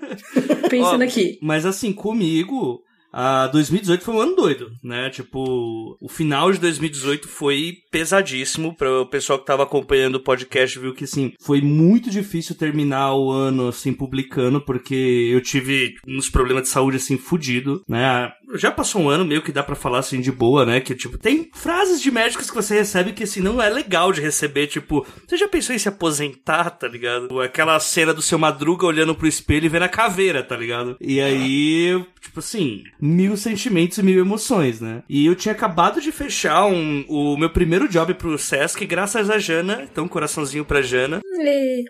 (laughs) pensando Ó, aqui. Mas assim, comigo, a 2018 foi um ano doido, né? Tipo, o final de 2018 foi pesadíssimo para o pessoal que tava acompanhando o podcast, viu que assim, foi muito difícil terminar o ano assim publicando porque eu tive uns problemas de saúde assim fudido, né? Já passou um ano meio que dá pra falar assim de boa, né? Que tipo, tem frases de médicos que você recebe que assim não é legal de receber, tipo, você já pensou em se aposentar, tá ligado? Aquela cena do seu Madruga olhando pro espelho e vendo a caveira, tá ligado? E aí, tipo assim, mil sentimentos e mil emoções, né? E eu tinha acabado de fechar um, o meu primeiro job pro Sesc, graças a Jana, então coraçãozinho pra Jana.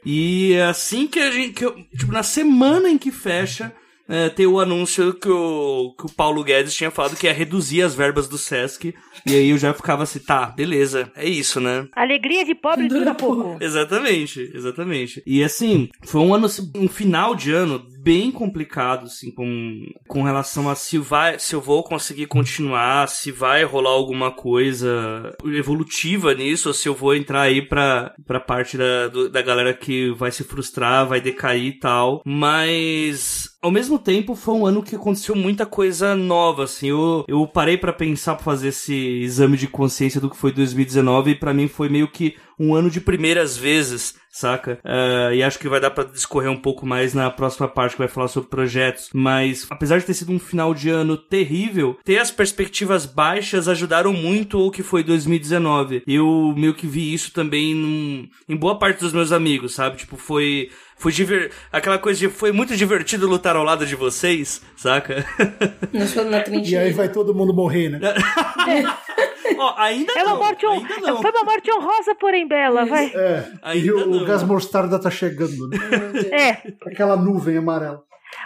E assim que a gente. Que eu, tipo, na semana em que fecha, é, ter o anúncio que o, que o Paulo Guedes tinha falado que ia reduzir as verbas do Sesc. E aí eu já ficava assim, tá, beleza, é isso, né? Alegria de pobre dura pouco. Exatamente, exatamente. E assim, foi um ano, assim, um final de ano bem complicado, assim, com, com relação a se vai, se eu vou conseguir continuar, se vai rolar alguma coisa evolutiva nisso, ou se eu vou entrar aí pra, pra parte da, do, da galera que vai se frustrar, vai decair e tal. Mas ao mesmo tempo, foi um ano que aconteceu muita coisa nova, assim. Eu, eu parei para pensar pra fazer esse exame de consciência do que foi 2019 e para mim foi meio que um ano de primeiras vezes, saca? Uh, e acho que vai dar para discorrer um pouco mais na próxima parte que vai falar sobre projetos. Mas, apesar de ter sido um final de ano terrível, ter as perspectivas baixas ajudaram muito o que foi 2019. Eu meio que vi isso também num, em boa parte dos meus amigos, sabe? Tipo, foi foi diver... aquela coisa de foi muito divertido lutar ao lado de vocês, saca? (laughs) na E aí vai todo mundo morrer, né? (laughs) Ó, ainda É uma não, morte hon... ainda não. Foi uma morte honrosa, porém bela, vai. É. Ainda e o, não. o gás mostarda tá chegando, né? (laughs) É. Aquela nuvem amarela.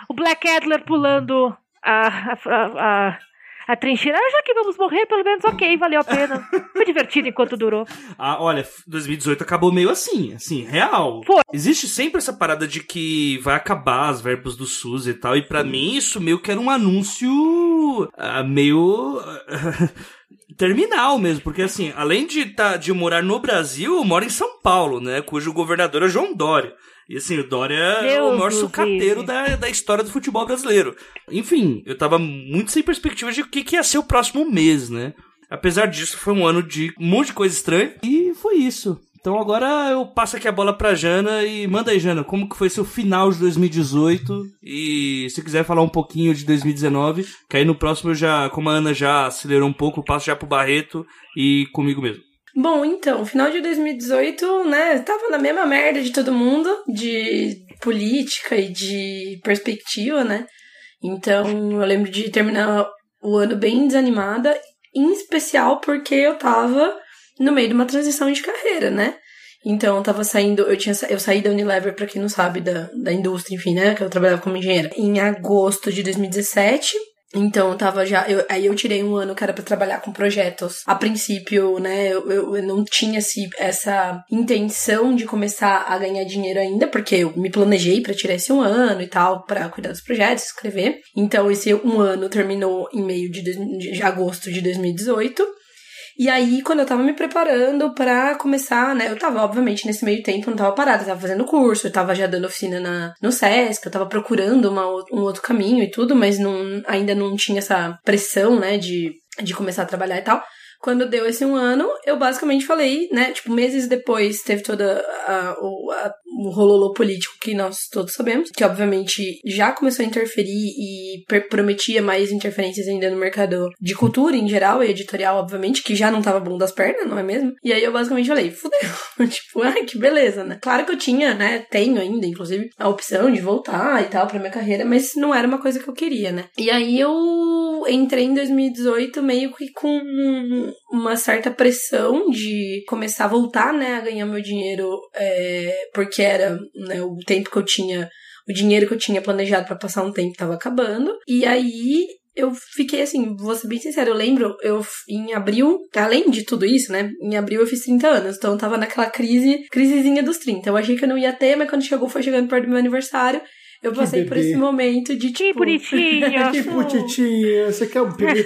O Black Adler pulando a, a, a, a, a trincheira. Ah, já que vamos morrer, pelo menos ok, valeu a pena. Foi divertido enquanto durou. (laughs) Ah, olha, 2018 acabou meio assim, assim, real. Foi. Existe sempre essa parada de que vai acabar as verbos do SUS e tal, e pra mim isso meio que era um anúncio ah, meio ah, (laughs) terminal mesmo, porque assim, além de, tá, de morar no Brasil, eu moro em São Paulo, né, cujo governador é João Dória. E assim, o Dória é o Deus maior sucateiro da, da história do futebol brasileiro. Enfim, eu tava muito sem perspectiva de o que, que ia ser o próximo mês, né? Apesar disso, foi um ano de um monte de coisa estranha. E foi isso. Então agora eu passo aqui a bola pra Jana e manda aí, Jana, como que foi seu final de 2018? E se quiser falar um pouquinho de 2019, que aí no próximo eu já, como a Ana já acelerou um pouco, eu passo já pro Barreto e comigo mesmo. Bom, então, final de 2018, né, tava na mesma merda de todo mundo, de política e de perspectiva, né? Então, eu lembro de terminar o ano bem desanimada, em especial porque eu tava no meio de uma transição de carreira, né? Então, eu tava saindo, eu tinha eu saí da Unilever, pra quem não sabe, da, da indústria, enfim, né? Que eu trabalhava como engenheira, em agosto de 2017. Então, eu tava já. eu- aí eu tirei um ano que era pra trabalhar com projetos. A princípio, né, eu, eu, eu não tinha esse, essa intenção de começar a ganhar dinheiro ainda, porque eu me planejei pra tirar esse um ano e tal, pra cuidar dos projetos, escrever. Então, esse um ano terminou em meio de, dois- de agosto de 2018. E aí, quando eu tava me preparando pra começar, né? Eu tava, obviamente, nesse meio tempo, não tava parada, eu tava fazendo curso, eu tava já dando oficina na, no SESC, eu tava procurando uma, um outro caminho e tudo, mas não, ainda não tinha essa pressão, né, de, de começar a trabalhar e tal. Quando deu esse um ano, eu basicamente falei, né? Tipo, meses depois teve toda a, a, o rololô político que nós todos sabemos, que obviamente já começou a interferir e prometia mais interferências ainda no mercado de cultura em geral e editorial, obviamente, que já não tava bom das pernas, não é mesmo? E aí eu basicamente falei, fudeu. (laughs) tipo, ai, que beleza, né? Claro que eu tinha, né? Tenho ainda, inclusive, a opção de voltar e tal pra minha carreira, mas não era uma coisa que eu queria, né? E aí eu entrei em 2018 meio que com uma certa pressão de começar a voltar, né, a ganhar meu dinheiro, é, porque era né, o tempo que eu tinha, o dinheiro que eu tinha planejado pra passar um tempo tava acabando. E aí eu fiquei assim, vou ser bem sincera, eu lembro, eu em abril, além de tudo isso, né, em abril eu fiz 30 anos, então eu tava naquela crise, crisezinha dos 30. Eu achei que eu não ia ter, mas quando chegou, foi chegando perto do meu aniversário, eu Que passei por esse momento de Que tipo, bonitinha. (laughs) Que putitinha, você quer um (laughs) bebê?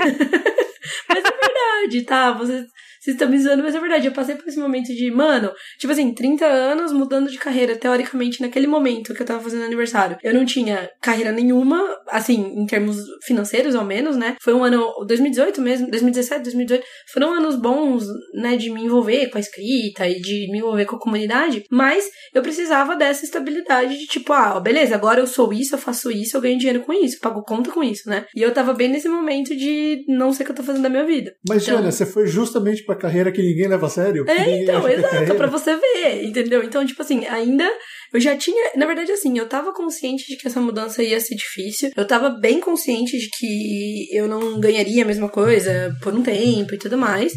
Mas é verdade, tá? Vocês, vocês estão me zoando, mas é verdade. Eu passei por esse momento de, mano, tipo assim, 30 anos mudando de carreira, teoricamente, naquele momento que eu tava fazendo aniversário. Eu não tinha carreira nenhuma, assim, em termos financeiros, ao menos, né? Foi um ano, 2018 mesmo, 2017, 2018, foram anos bons, né, de me envolver com a escrita e de me envolver com a comunidade, mas eu precisava dessa estabilidade de tipo, ah, beleza, agora eu sou isso, eu faço isso, eu ganho dinheiro com isso, pago conta com isso, né? E eu tava bem nesse momento de não sei o que eu tô fazendo da minha vida. Mas, Então- Jana, você foi justamente pra carreira que ninguém leva a sério? É, então, é exato, pra você ver, entendeu? Então, tipo assim, ainda eu já tinha, na verdade, assim, eu tava consciente de que essa mudança ia ser difícil. Eu tava bem consciente de que eu não ganharia a mesma coisa por um tempo e tudo mais.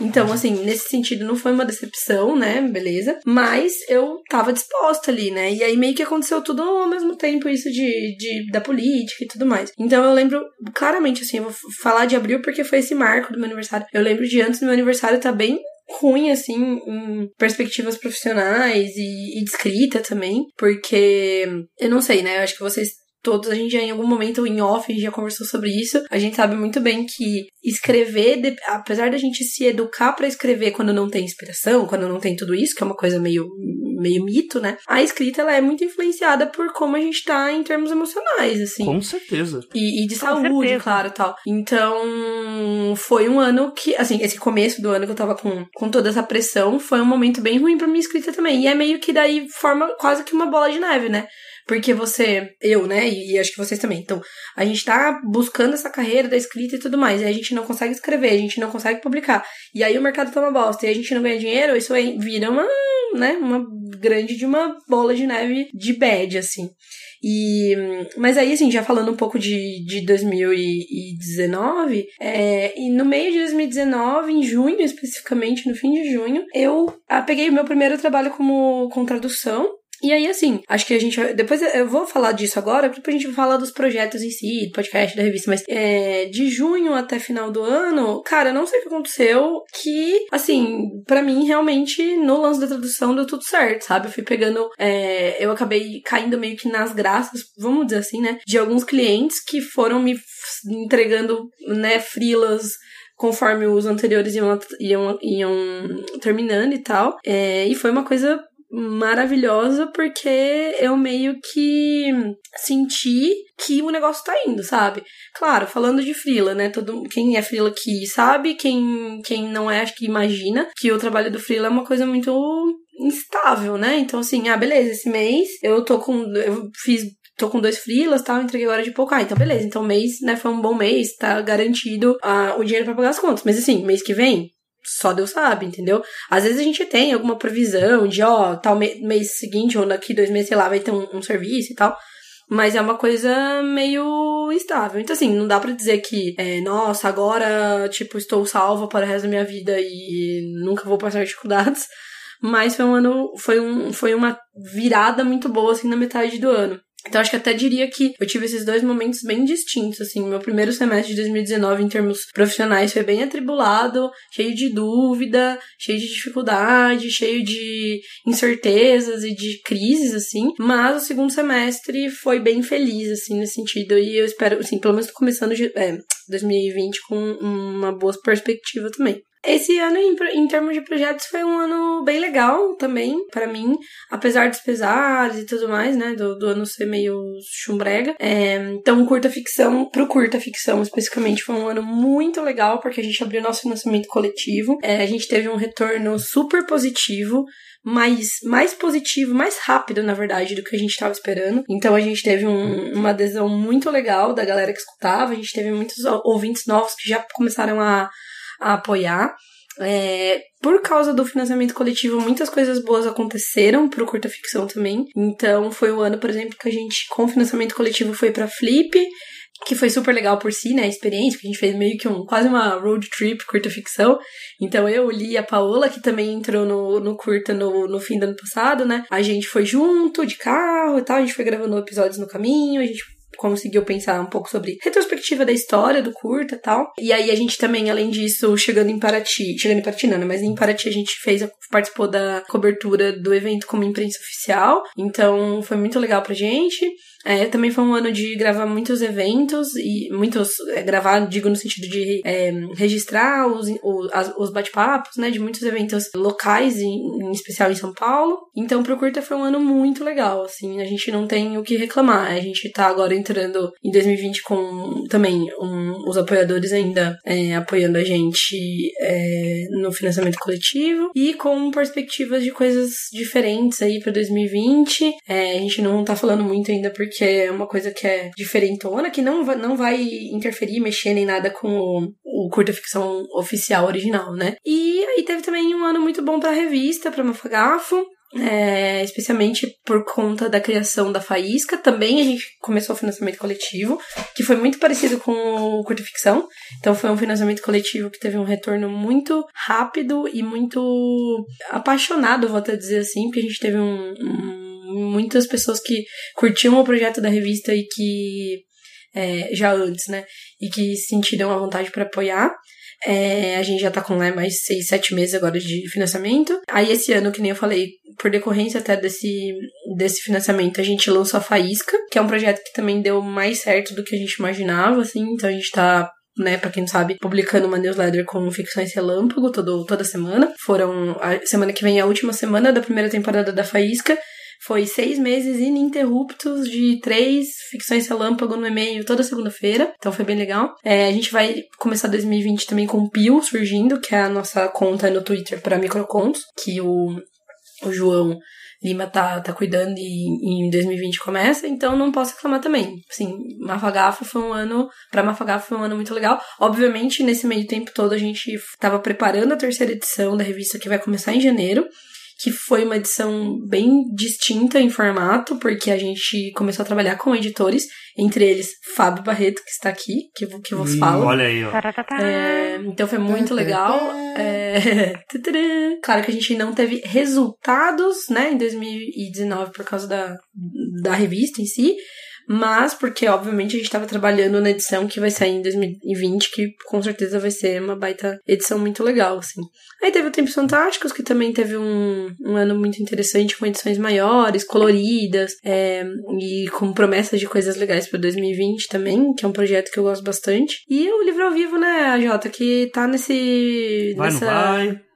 Então, assim, nesse sentido, não foi uma decepção, né? Beleza. Mas eu tava disposta ali, né? E aí meio que aconteceu tudo ao mesmo tempo, isso de, de da política e tudo mais. Então eu lembro claramente, assim, eu vou falar de abril porque foi esse marco do meu aniversário. Eu lembro de antes do meu aniversário tá bem ruim, assim, em perspectivas profissionais e, e de escrita também, porque eu não sei, né? Eu acho que vocês todos, a gente já em algum momento em off, a gente já conversou sobre isso. A gente sabe muito bem que escrever, apesar da gente se educar para escrever quando não tem inspiração, quando não tem tudo isso, que é uma coisa meio meio mito, né? A escrita ela é muito influenciada por como a gente tá em termos emocionais, assim. Com certeza. E, e de Com saúde, certeza. claro, tal. Então, foi um ano que, assim, esse começo do ano que eu tava com, com toda essa pressão, foi um momento bem ruim pra minha escrita também. E é meio que daí forma quase que uma bola de neve, né? Porque você, eu, né, e, e, acho que vocês também. Então, a gente tá buscando essa carreira da escrita e tudo mais. E a gente não consegue escrever, a gente não consegue publicar. E aí o mercado tá uma bosta e a gente não ganha dinheiro, isso aí vira uma, né, uma grande de uma bola de neve de bad, assim. E, mas aí, assim, já falando um pouco de, de 2019, é, e no meio de 2019, em junho especificamente, no fim de junho, eu ah, peguei o meu primeiro trabalho como com tradução e aí, assim, acho que a gente. Depois eu vou falar disso agora, depois a gente vai falar dos projetos em si, do podcast, da revista, mas é, de junho até final do ano, cara, não sei o que aconteceu, que, assim, para mim, realmente, no lance da tradução deu tudo certo, sabe? Eu fui pegando. É, eu acabei caindo meio que nas graças, vamos dizer assim, né? De alguns clientes que foram me entregando, né, frilas conforme os anteriores iam, iam, iam terminando e tal. É, e foi uma coisa maravilhosa porque eu meio que senti que o negócio tá indo, sabe? Claro, falando de frila, né? Todo, quem é frila que sabe, quem, quem não é, acho que imagina que o trabalho do frila é uma coisa muito instável, né? Então, assim, ah, beleza, esse mês eu tô com. Eu fiz tô com dois frilas, tal, entreguei agora de pouco. Ah, então beleza. Então mês, né, foi um bom mês, tá garantido ah, o dinheiro para pagar as contas. Mas assim, mês que vem, só Deus sabe, entendeu? Às vezes a gente tem alguma previsão de, ó, tal mês seguinte ou daqui dois meses, sei lá, vai ter um, um serviço e tal. Mas é uma coisa meio estável. Então, assim, não dá para dizer que, é, nossa, agora, tipo, estou salva para o resto da minha vida e nunca vou passar dificuldades. (laughs) Mas foi um ano, foi, um, foi uma virada muito boa, assim, na metade do ano. Então, acho que até diria que eu tive esses dois momentos bem distintos, assim. Meu primeiro semestre de 2019, em termos profissionais, foi bem atribulado, cheio de dúvida, cheio de dificuldade, cheio de incertezas e de crises, assim. Mas o segundo semestre foi bem feliz, assim, nesse sentido. E eu espero, assim, pelo menos tô começando é, 2020 com uma boa perspectiva também. Esse ano, em, em, termos de projetos, foi um ano bem legal também, para mim, apesar dos pesares e tudo mais, né, do, do ano ser meio chumbrega. É, então, curta ficção, pro curta ficção especificamente, foi um ano muito legal, porque a gente abriu nosso financiamento coletivo, é, a gente teve um retorno super positivo, mais, mais positivo, mais rápido, na verdade, do que a gente estava esperando. Então a gente teve um, uma adesão muito legal da galera que escutava, a gente teve muitos ouvintes novos que já começaram a a apoiar. É, por causa do financiamento coletivo, muitas coisas boas aconteceram pro curta ficção também. Então, foi o ano, por exemplo, que a gente, com financiamento coletivo, foi pra Flip, que foi super legal por si, né, a experiência, que a gente fez meio que um, quase uma road trip curta ficção. Então eu, Li a Paola, que também entrou no, no curta no, no fim do ano passado, né, a gente foi junto, de carro e tal, a gente foi gravando episódios no caminho, a gente conseguiu pensar um pouco sobre retrospectiva da história do curta e tal. E aí a gente também, além disso, chegando em Paraty, chegando em Paraty não, né? Mas em Paraty a gente fez, participou da cobertura do evento como imprensa oficial. Então foi muito legal pra gente. É, também foi um ano de gravar muitos eventos e muitos. É, gravar, digo, no sentido de é, registrar os, os, os bate-papos, né? De muitos eventos locais, em, em, especial em São Paulo. Então, pro Curta foi um ano muito legal, assim. A gente não tem o que reclamar. A gente tá agora entrando em 2020 com também um, os apoiadores ainda é, apoiando a gente é, no financiamento coletivo e com perspectivas de coisas diferentes aí para 2020. É, a gente não tá falando muito ainda porque porque é uma coisa que é diferentona, que não não vai interferir, mexer nem nada com o, o curta ficção oficial original, né? E aí teve também um ano muito bom pra revista, pra Mafagafo. é, especialmente por conta da criação da Faísca. Também a gente começou o financiamento coletivo, que foi muito parecido com o Curta Ficção. Então foi um financiamento coletivo que teve um retorno muito rápido e muito apaixonado, vou até dizer assim, porque a gente teve um, um, muitas pessoas que curtiam o projeto da revista e que é, já antes, né? E que sentiram a vontade para apoiar. É, a gente já tá com né, mais seis, sete meses agora de financiamento. Aí esse ano, que nem eu falei, por decorrência até desse, desse financiamento, a gente lançou a Faísca, que é um projeto que também deu mais certo do que a gente imaginava, assim. Então a gente tá né, para quem não sabe, publicando uma newsletter com ficções relâmpago todo, toda semana. Foram a semana que vem é a última semana da primeira temporada da Faísca. Foi seis meses ininterruptos de três ficções relâmpago no e-mail toda segunda-feira. Então foi bem legal. É, a gente vai começar 2020 também com o Pio surgindo, que é a nossa conta no Twitter para microcontos, que o, o João Lima tá, tá cuidando e, e em 2020 começa, então não posso reclamar também. Assim, Mafagafa foi um ano, pra Mafagafa foi um ano muito legal. Obviamente, nesse meio tempo todo a gente tava preparando a terceira edição da revista que vai começar em janeiro que foi uma edição bem distinta em formato, porque a gente começou a trabalhar com editores, entre eles Fábio Barreto, que está aqui, que, que vos hum, falo. Olha aí, ó. É, então foi muito legal. É... (laughs) claro que a gente não teve resultados, né, em 2019 por causa da, da revista em si, mas porque, obviamente, a gente estava trabalhando na edição que vai sair em 2020, que com certeza vai ser uma baita edição muito legal, assim. Aí teve o Tempos Fantásticos, que também teve um, um ano muito interessante, com edições maiores, coloridas, é, e com promessas de coisas legais para 2020 também, que é um projeto que eu gosto bastante. E o livro ao vivo, né, Jota, que tá nesse... Vai, nessa... não vai?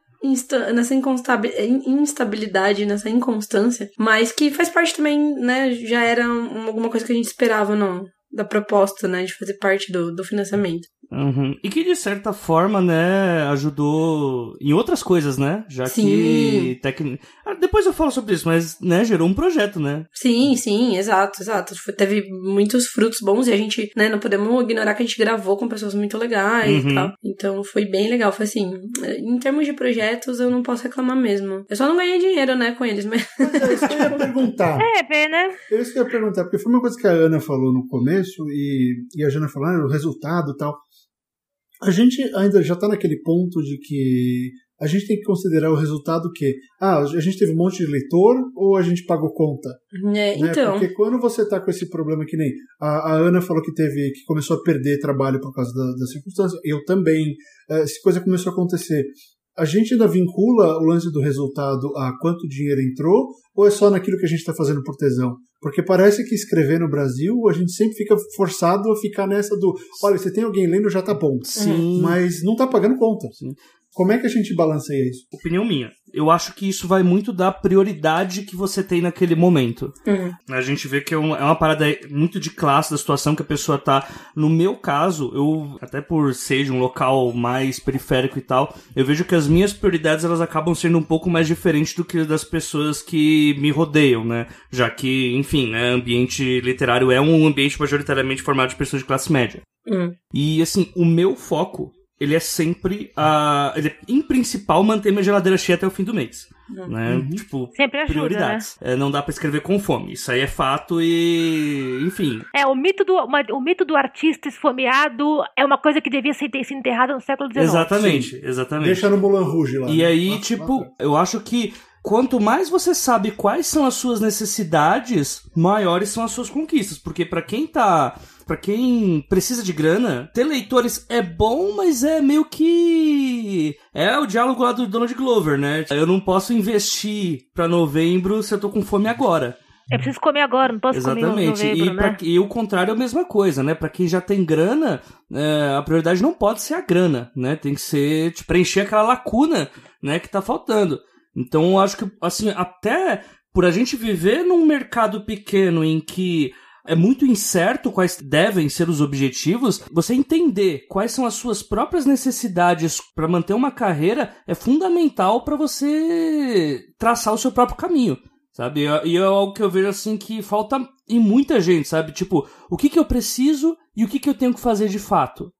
Nessa instabilidade, nessa inconstância, mas que faz parte também, né? Já era alguma coisa que a gente esperava, não, da proposta, né? De fazer parte do, do financiamento. Uhum. E que de certa forma, né, ajudou em outras coisas, né? Já sim. que tec... Ah, depois eu falo sobre isso, mas né, gerou um projeto, né? Sim, sim, exato, exato. Teve muitos frutos bons e a gente, né, não podemos ignorar que a gente gravou com pessoas muito legais uhum. e tal. Então foi bem legal. Foi assim, em termos de projetos, eu não posso reclamar mesmo. Eu só não ganhei dinheiro, né, com eles, mas. mas é isso que eu ia perguntar. (laughs) É, bem, né? É isso que eu ia perguntar, porque foi uma coisa que a Ana falou no começo e, e a Jana falou, ah, o resultado e tal. A gente ainda já está naquele ponto de que a gente tem que considerar o resultado que ah, a gente teve um monte de leitor ou a gente pagou conta. É, né? então. Porque quando você está com esse problema que nem a, a, Ana falou que teve que começou a perder trabalho por causa da, das circunstâncias, eu também, eh, essa coisa começou a acontecer. A gente ainda vincula o lance do resultado a quanto dinheiro entrou ou é só naquilo que a gente está fazendo por tesão? Porque parece que escrever no Brasil, a gente sempre fica forçado a ficar nessa do olha, você tem alguém lendo, já tá bom. Sim. Mas não tá pagando conta. Sim. Como é que a gente balanceia isso? Opinião minha. Eu acho que isso vai muito da prioridade que você tem naquele momento. Uhum. A gente vê que é uma, é uma, parada muito de classe da situação que a pessoa tá. No meu caso, eu, até por ser de um local mais periférico e tal, eu vejo que as minhas prioridades elas acabam sendo um pouco mais diferentes do que das pessoas que me rodeiam, né? Já que, enfim, né, ambiente literário é um ambiente majoritariamente formado de pessoas de classe média. Uhum. E assim, o meu foco ele é sempre a. Ele é, em principal, manter minha geladeira cheia até o fim do mês. Uhum. Né? Uhum. Tipo, sempre ajuda, prioridades. Né? É, não dá para escrever com fome. Isso aí é fato e. Enfim. É, o mito do, uma, o mito do artista esfomeado é uma coisa que devia ser, ter sido enterrada no século XIX. Exatamente, Sim. exatamente. Deixa no Moulin Rouge lá. E né? aí, tipo, eu acho que quanto mais você sabe quais são as suas necessidades, maiores são as suas conquistas. Porque para quem tá para quem precisa de grana, ter leitores é bom, mas é meio que. É o diálogo lá do Donald Glover, né? Eu não posso investir para novembro se eu tô com fome agora. Eu preciso comer agora, não posso Exatamente. comer Exatamente. E, né? e o contrário é a mesma coisa, né? Para quem já tem grana, é, a prioridade não pode ser a grana, né? Tem que ser tipo, preencher aquela lacuna, né, que tá faltando. Então, eu acho que assim, até por a gente viver num mercado pequeno em que é muito incerto quais devem ser os objetivos, você entender quais são as suas próprias necessidades para manter uma carreira é fundamental para você traçar o seu próprio caminho. Sabe? E é algo que eu vejo assim que falta em muita gente, sabe? Tipo, o que, que eu preciso e o que, que eu tenho que fazer de fato.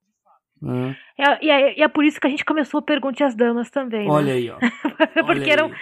É, e, é, e, é, por isso que a gente começou a Pergunte às Damas também. Olha né? aí, ó. (laughs) Porque eram, aí.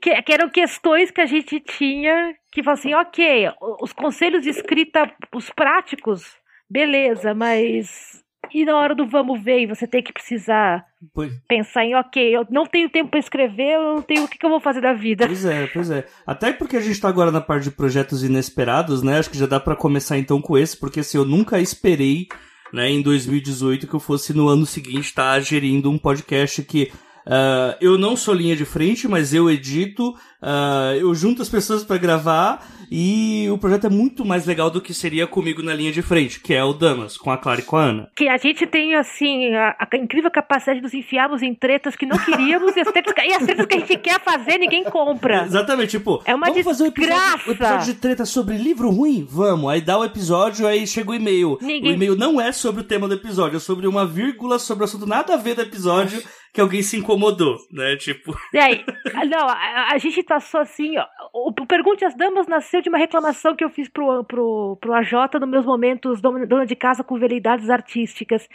Que, que, eram questões que a gente tinha que assim, ok, os conselhos de escrita, os práticos, beleza, mas e na hora do vamos ver, e você tem que precisar pois. pensar em, ok, eu não tenho tempo para escrever, eu não tenho o que, que, eu vou fazer da vida. Pois é, pois é. Até porque a gente tá agora na parte de projetos inesperados, né? Acho que já dá para começar então com esse, porque assim, eu nunca esperei, né, em 2018 que eu fosse no ano seguinte estar tá gerindo um podcast que Uh, eu não sou linha de frente, mas eu edito, uh, eu junto as pessoas para gravar e o projeto é muito mais legal do que seria comigo na linha de frente, que é o Damas, com a Clara e com a Ana. Que a gente tem, assim, a, a incrível capacidade de nos enfiarmos em tretas que não queríamos e, as tretas, e as tretas que a gente quer fazer ninguém compra. Exatamente, tipo, é uma vamos fazer um episódio, um episódio de treta sobre livro ruim? Vamos. Aí dá o episódio, aí chega o e-mail. Ninguém... O e-mail não é sobre o tema do episódio, é sobre uma vírgula, sobre o assunto nada a ver do episódio que alguém se incomodou, né? Tipo. E aí, não, a, a gente passou assim, ó, o Pergunte às Damas nasceu de uma reclamação que eu fiz pro, pro, pro AJ nos meus momentos dona de casa com veleidades artísticas.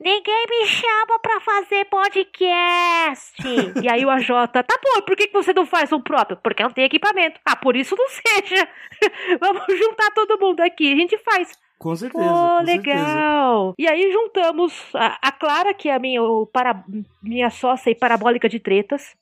Ninguém me chama pra fazer podcast. e aí o AJ, tá bom, por que você não faz um próprio? Porque não tem equipamento. Ah, por isso não seja. (laughs) Vamos juntar todo mundo aqui. A gente faz. Com certeza. Oh, legal. Certeza. E aí juntamos a, a Clara, que é a minha, o, para, minha sócia e parabólica de tretas.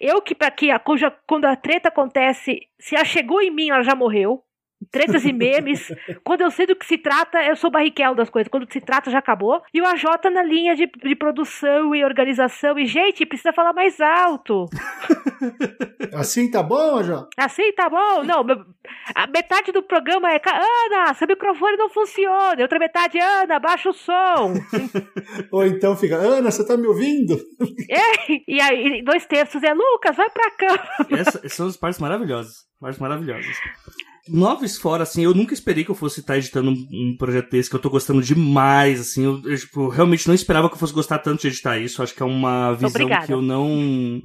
Eu que, para que a, quando a treta acontece, se ela chegou em mim, ela já morreu tretas e memes. Quando eu sei do que se trata, eu sou barriquel das coisas. Quando se trata, já acabou. E o AJ na linha de, de produção e organização. E, gente, precisa falar mais alto. (laughs) Assim tá bom, AJ? Assim tá bom. Não, a metade do programa é Ana, seu microfone não funciona. E outra metade, Ana, baixa o som. (laughs) Ou então fica, Ana, você tá me ouvindo? (laughs) É, e aí dois terços é Lucas, vai pra cá. Essas são as partes maravilhosas. Partes maravilhosas. Noves fora, assim, eu nunca esperei que eu fosse estar editando um, projeto desse, que eu tô gostando demais, assim, eu, eu tipo, realmente não esperava que eu fosse gostar tanto de editar isso, acho que é uma visão Obrigada. que eu não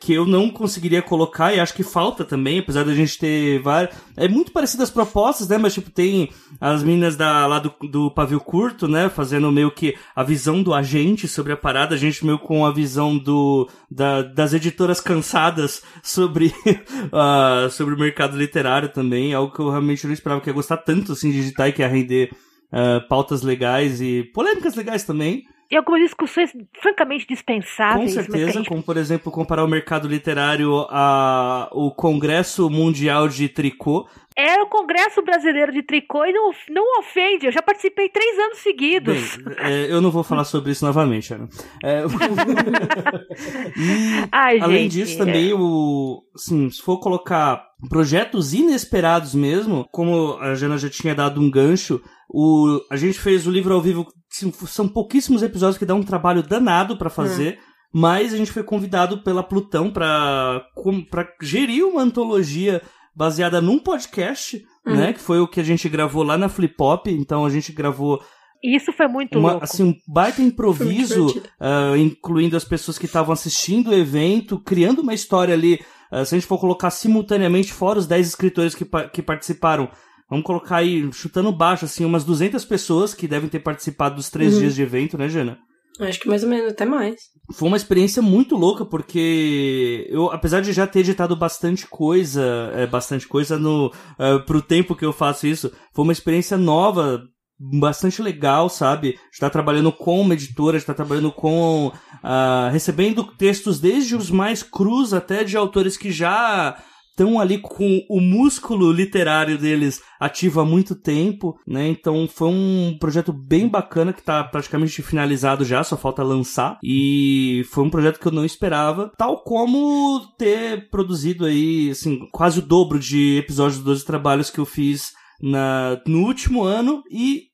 que eu não conseguiria colocar e acho que falta também, apesar da gente ter várias. É muito parecido as propostas, né? Mas, tipo, tem as meninas da, lá do, do pavio curto, né? Fazendo meio que a visão do agente sobre a parada, a gente meio com a visão do, da, das editoras cansadas sobre, (laughs) uh, sobre o mercado literário também, algo que eu realmente não esperava que ia gostar tanto, assim, digitar e que ia render uh, pautas legais e polêmicas legais também e algumas discussões francamente dispensáveis. Com certeza, gente... como por exemplo comparar o mercado literário ao Congresso Mundial de Tricô. É o Congresso Brasileiro de Tricô e não, não ofende, eu já participei três anos seguidos. Bem, é, eu não vou falar sobre isso novamente, Ana. É... (laughs) e, Ai, além gente, disso, também, é. o, assim, se for colocar projetos inesperados mesmo, como a Jana já tinha dado um gancho, o, a gente fez o livro ao vivo, são pouquíssimos episódios que dá um trabalho danado para fazer. Hum. Mas a gente foi convidado pela Plutão para gerir uma antologia baseada num podcast, uhum. né? Que foi o que a gente gravou lá na Flip Pop. Então a gente gravou isso foi muito uma, louco. Assim, um baita improviso, uh, incluindo as pessoas que estavam assistindo o evento, criando uma história ali. Uh, se a gente for colocar simultaneamente, fora os 10 escritores que, que participaram, Vamos colocar aí, chutando baixo, assim, umas 200 pessoas que devem ter participado dos três uhum. dias de evento, né, Jana? Acho que mais ou menos, até mais. Foi uma experiência muito louca, porque eu, apesar de já ter editado bastante coisa, é, bastante coisa no, uh, pro tempo que eu faço isso, foi uma experiência nova, bastante legal, sabe? Está trabalhando com uma editora, está trabalhando com. Uh, recebendo textos desde os mais crus até de autores que já estão ali com o músculo literário deles ativo há muito tempo, né? Então foi um projeto bem bacana que está praticamente finalizado já, só falta lançar. E foi um projeto que eu não esperava, tal como ter produzido aí, assim, quase o dobro de episódios dos 12 trabalhos que eu fiz na, no último ano e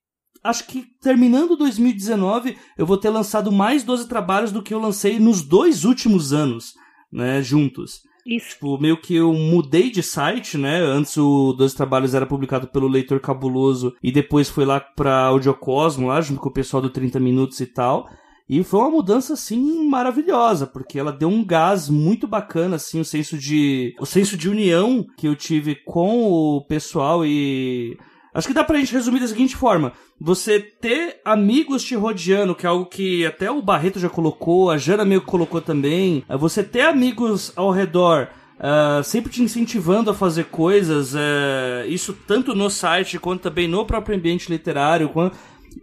acho que terminando 2019 eu vou ter lançado mais 12 trabalhos do que eu lancei nos dois últimos anos, né, juntos. Isso. Tipo, meio que eu mudei de site, né? Antes o Dois Trabalhos era publicado pelo Leitor Cabuloso e depois foi lá pra Audiocosmo, lá junto com o pessoal do 30 Minutos e tal. E foi uma mudança, assim, maravilhosa, porque ela deu um gás muito bacana, assim, o senso de... o senso de união que eu tive com o pessoal e... Acho que dá pra gente resumir da seguinte forma: você ter amigos te rodeando, que é algo que até o Barreto já colocou, a Jana meio que colocou também. é Você ter amigos ao redor. Uh, sempre te incentivando a fazer coisas, uh, isso tanto no site quanto também no próprio ambiente literário.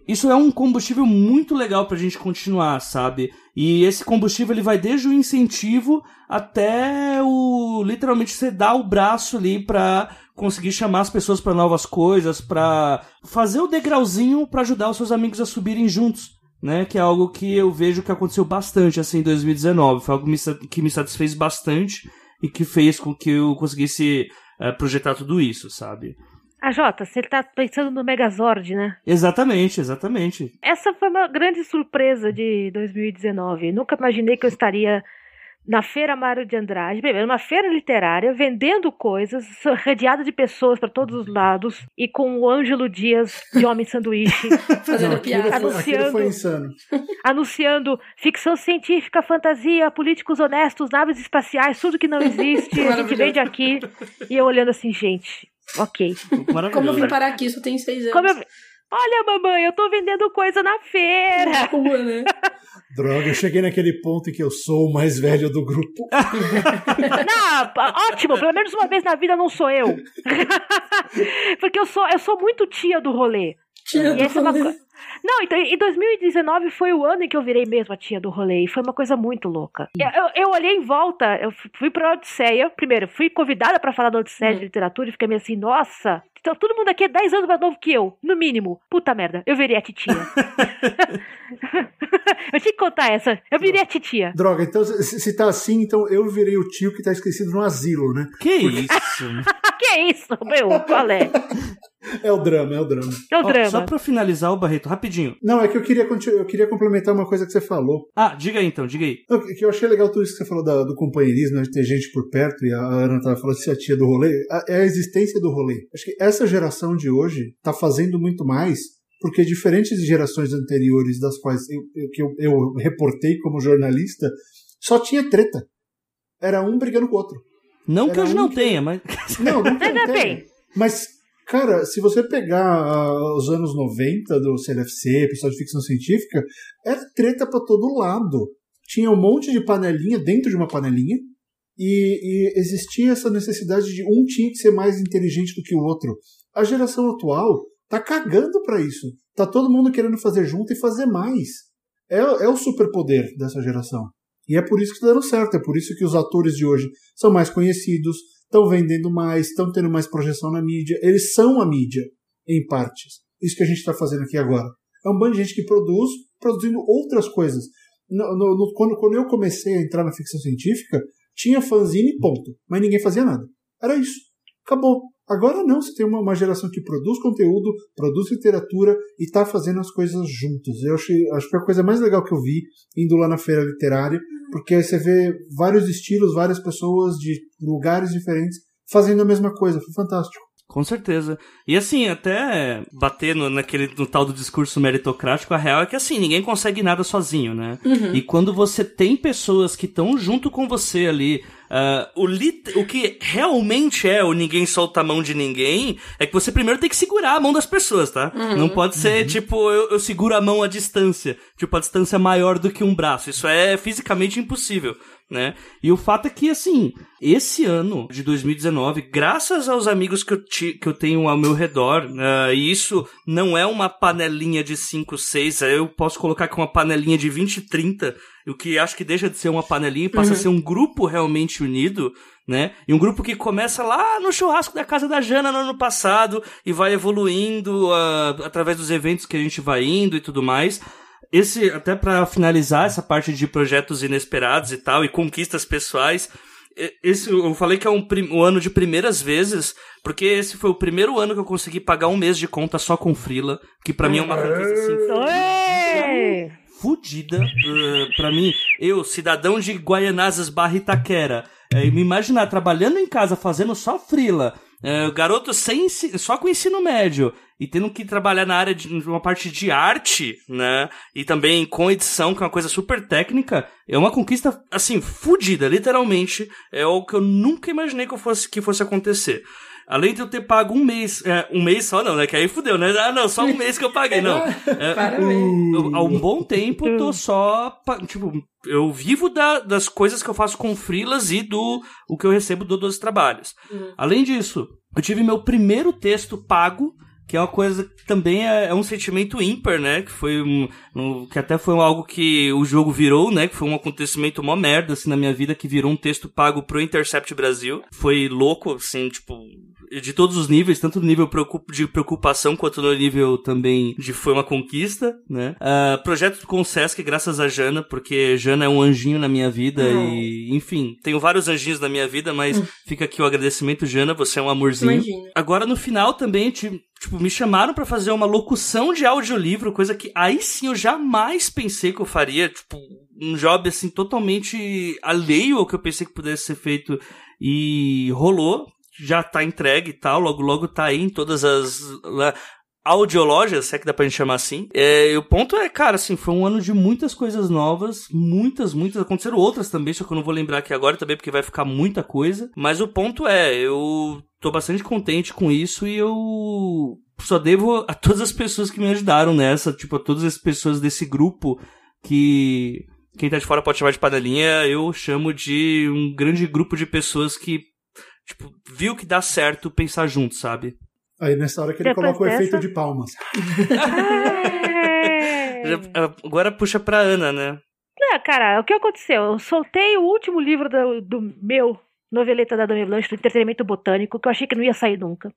Isso é um combustível muito legal pra gente continuar, sabe? E esse combustível ele vai desde o incentivo até o literalmente você dar o braço ali pra conseguir chamar as pessoas para novas coisas, para fazer o degrauzinho para ajudar os seus amigos a subirem juntos. Né, que é algo que eu vejo que aconteceu bastante assim em 2019. Foi algo que me satisfez bastante e que fez com que eu conseguisse uh, projetar tudo isso, sabe? A Jota, você tá pensando no Megazord, né? Exatamente, exatamente. Essa foi uma grande surpresa de 2019. Nunca imaginei que eu estaria na Feira Mário de Andrade, primeiro, uma feira literária, vendendo coisas, rodeada de pessoas para todos os lados, e com o Ângelo Dias de Homem Sanduíche (laughs) fazendo Não, piada. foi- Anunciando. insano. anunciando ficção científica, fantasia, políticos honestos, naves espaciais, tudo que não existe, a gente vende aqui. E eu olhando assim, gente, ok. Como eu vim parar aqui, só tem seis anos. Como eu- Olha, mamãe, eu tô vendendo coisa na feira. Rua, né? (laughs) Droga, eu cheguei naquele ponto em que eu sou o mais velho do grupo. (laughs) Não, ótimo, pelo menos uma vez na vida não sou eu. (laughs) Porque eu sou, eu sou muito tia do rolê. Tia E do essa é uma rolê. Não, então, em 2019 foi o ano em que eu virei mesmo a tia do rolê. E foi uma coisa muito louca. Eu, eu- eu olhei em volta, eu fui pra Odisseia. Primeiro, fui convidada pra falar da Odisseia Hum. de literatura e fiquei meio assim, nossa. Então, todo mundo aqui é 10 anos mais novo que eu, no mínimo. Puta merda, eu virei a titia. (laughs) eu tinha que contar essa. Eu virei a titia. Droga, então se, se tá assim, então eu virei o tio que tá esquecido no asilo, né? Que isso? (laughs) que é isso, meu? Qual é? (laughs) É o drama, é o drama. É o Ó, drama. só pra finalizar o Barreto, rapidinho. Não, é que eu queria, eu queria complementar uma coisa que você falou. Ah, diga aí então, diga aí. Não, que eu achei legal tudo isso que você falou da- do companheirismo, né, de ter gente por perto, e a Ana tava falando se a tia do rolê. a- É a existência do rolê. Acho que essa geração de hoje tá fazendo muito mais, porque diferentes de gerações anteriores, das quais eu, eu- que eu, eu reportei como jornalista, só tinha treta. Era um brigando com o outro. Não que Era hoje um não que- tenha, (laughs) mas. Não, não tem. Ainda tem. bem. Mas, cara, se você pegar ah, os anos 90 do CLFC, pessoal de ficção científica, era treta pra todo lado. Tinha um monte de panelinha dentro de uma panelinha. E, e existia essa necessidade de um tinha que ser mais inteligente do que o outro. A geração atual tá cagando pra isso. Tá todo mundo querendo fazer junto e fazer mais. É, é o superpoder dessa geração. E é por isso que tá dando certo. É por isso que os atores de hoje são mais conhecidos, estão vendendo mais, estão tendo mais projeção na mídia. Eles são a mídia, em partes. Isso que a gente está fazendo aqui agora. É um bando de gente que produz, produzindo outras coisas. No- no- no- quando, quando eu comecei a entrar na ficção científica, tinha fanzine, ponto. Mas ninguém fazia nada. Era isso. Acabou. Agora não, você tem uma, uma geração que produz conteúdo, produz literatura e está fazendo as coisas juntos. Eu achei, acho que foi a coisa mais legal que eu vi indo lá na feira literária, porque você vê vários estilos, várias pessoas de lugares diferentes fazendo a mesma coisa. Foi fantástico. Com certeza. E assim, até bater no, naquele, no tal do discurso meritocrático, a real é que assim, ninguém consegue nada sozinho, né? E quando você tem pessoas que estão junto com você ali, ah, o, lit- o que realmente é o ninguém solta a mão de ninguém, é que você primeiro tem que segurar a mão das pessoas, tá? Não pode ser, tipo, eu, eu seguro a mão à distância. Tipo, a distância maior do que um braço. Isso é fisicamente impossível. Né? E o fato é que, assim, esse ano de 2019, graças aos amigos que eu, ti- que eu tenho ao meu redor, ah, e isso não é uma panelinha de 5, 6, eu posso colocar aqui uma panelinha de 20, 30, o que acho que deixa de ser uma panelinha e passa a ser um grupo realmente unido, né? E um grupo que começa lá no churrasco da casa da Jana no ano passado e vai evoluindo ah, através dos eventos que a gente vai indo e tudo mais. Esse, até pra finalizar essa parte de projetos inesperados e tal, e conquistas pessoais, esse eu falei que é um, um ano de primeiras vezes, porque esse foi o primeiro ano que eu consegui pagar um mês de conta só com Frila, que pra mim é uma conquista assim fudida uh, pra mim. Eu, cidadão de Guaianazes barra Itaquera, eh, me imaginar trabalhando em casa fazendo só frila, eh, garoto sem só com ensino médio e tendo que trabalhar na área de uma parte de arte, né? E também com edição, que é uma coisa super técnica, é uma conquista assim fudida, literalmente, é algo que eu nunca imaginei que fosse que fosse acontecer. Além de eu ter pago um mês, é, um mês só não, né? Que aí fudeu, né? Ah, não, só um mês que eu paguei, não. (laughs) É, Parabéns. eu, há um bom tempo tô só, tipo, eu vivo da- das coisas que eu faço com freelas e do o que eu recebo do 12 trabalhos. Uhum. Além disso, eu tive meu primeiro texto pago, que é uma coisa que também é, é um sentimento ímpar, né? Que foi um, um- que até foi algo que o jogo virou, né? Que foi um acontecimento mó merda, assim, na minha vida, que virou um texto pago pro Intercept Brasil. Foi louco, assim, tipo, de todos os níveis, tanto no nível de preocupação quanto no nível também de foi uma conquista, né? Ah, projeto com o Sesc, graças a Jana, porque Jana é um anjinho na minha vida Uhum. e, enfim, tenho vários anjinhos na minha vida, mas fica aqui o agradecimento, Jana, você é um amorzinho. Imagina. Agora no final também, ti- tipo, me chamaram pra fazer uma locução de audiolivro, coisa que aí sim eu jamais pensei que eu faria, tipo, um job assim totalmente alheio ao que eu pensei que pudesse ser feito e rolou, já tá entregue e tal, logo logo tá aí em todas as lá, audiologias, se é que dá pra gente chamar assim. É, e o ponto é, cara, assim, foi um ano de muitas coisas novas, muitas, muitas, aconteceram outras também, só que eu não vou lembrar aqui agora também, porque vai ficar muita coisa, mas o ponto é, eu tô bastante contente com isso e eu só devo a todas as pessoas que me ajudaram nessa, tipo, a todas as pessoas desse grupo que quem tá de fora pode chamar de panelinha, eu chamo de um grande grupo de pessoas que, tipo, viu que dá certo pensar junto, sabe? Aí nessa hora que ele Depois coloca o efeito de palmas. É. (laughs) Já- Agora puxa pra Ana, né? Não, cara, o que aconteceu? Eu soltei o último livro do, do meu noveleta da Dame Blanche, do entretenimento botânico, que eu achei que não ia sair nunca.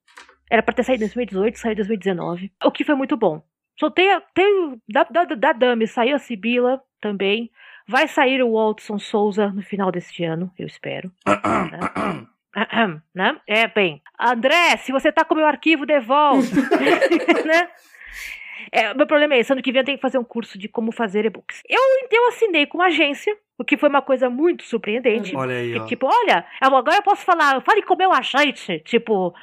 Era pra ter saído em 2018, saiu em 2019. O que foi muito bom. Soltei a, tem, da, da, da Dame, saiu a Sibila também. Vai sair o Waltson Souza no final deste ano, eu espero. Ahem, (coughs) (clears throat) né? É, bem. André, se você tá com o meu arquivo, devolve. (laughs) (laughs) né? É, meu problema é esse. Ano que vem eu tenho que fazer um curso de como fazer e-books. Eu, eu assinei com uma agência, o que foi uma coisa muito surpreendente. Olha aí, Que, ó. tipo, olha, agora eu posso falar, fale com o meu agente. Tipo,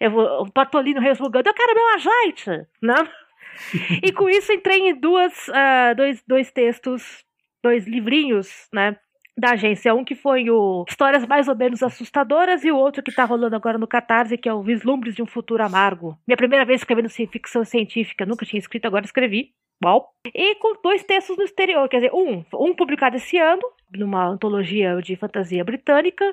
eu vou, o Patolino resmungando, eu quero meu agente, né? (laughs) e com isso entrei em duas, ah, dois, dois textos, dois livrinhos, né? Da agência. Um que foi o Histórias Mais ou Menos Assustadoras e o outro que tá rolando agora no Catarse, que é o Vislumbres de um Futuro Amargo. Minha primeira vez escrevendo ficção científica, nunca tinha escrito, agora escrevi. Uau. E com dois textos no exterior, quer dizer, um, um publicado esse ano, numa antologia de fantasia britânica,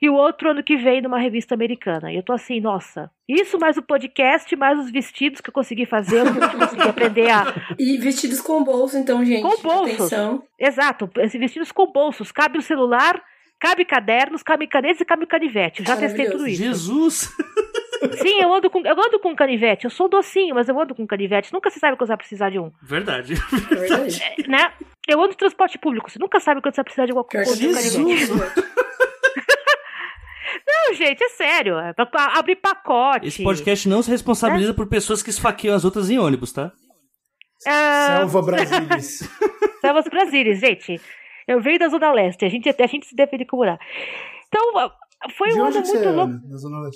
e o outro ano que vem numa revista americana. E eu tô assim, nossa, isso mais o podcast, mais os vestidos que eu consegui fazer, eu consegui (laughs) aprender a. E vestidos com bolso, então, gente. Com bolsos. Atenção. Exato, esses vestidos com bolsos, cabe o celular, cabe cadernos, cabe canetas e cabe canivete. Eu já testei tudo isso. Jesus! (laughs) Sim, eu ando com, eu ando com canivete. Eu sou docinho, mas eu ando com canivete. Nunca se sabe quando você vai precisar de um. Verdade. É verdade. (laughs) Né? Eu ando em transporte público. Você nunca sabe quando você vai precisar de alguma coisa. de um Jesus! canivete. Não, gente, é sério. É pra pra abrir pacote. Esse podcast não se responsabiliza por pessoas que esfaqueiam as outras em ônibus, tá? Ah, (laughs) Selva Brasilis. Salvas Brasílias, gente. Eu venho da Zona Leste. A gente, a gente se defende como dá. Então, foi um onde ano muito é, louco.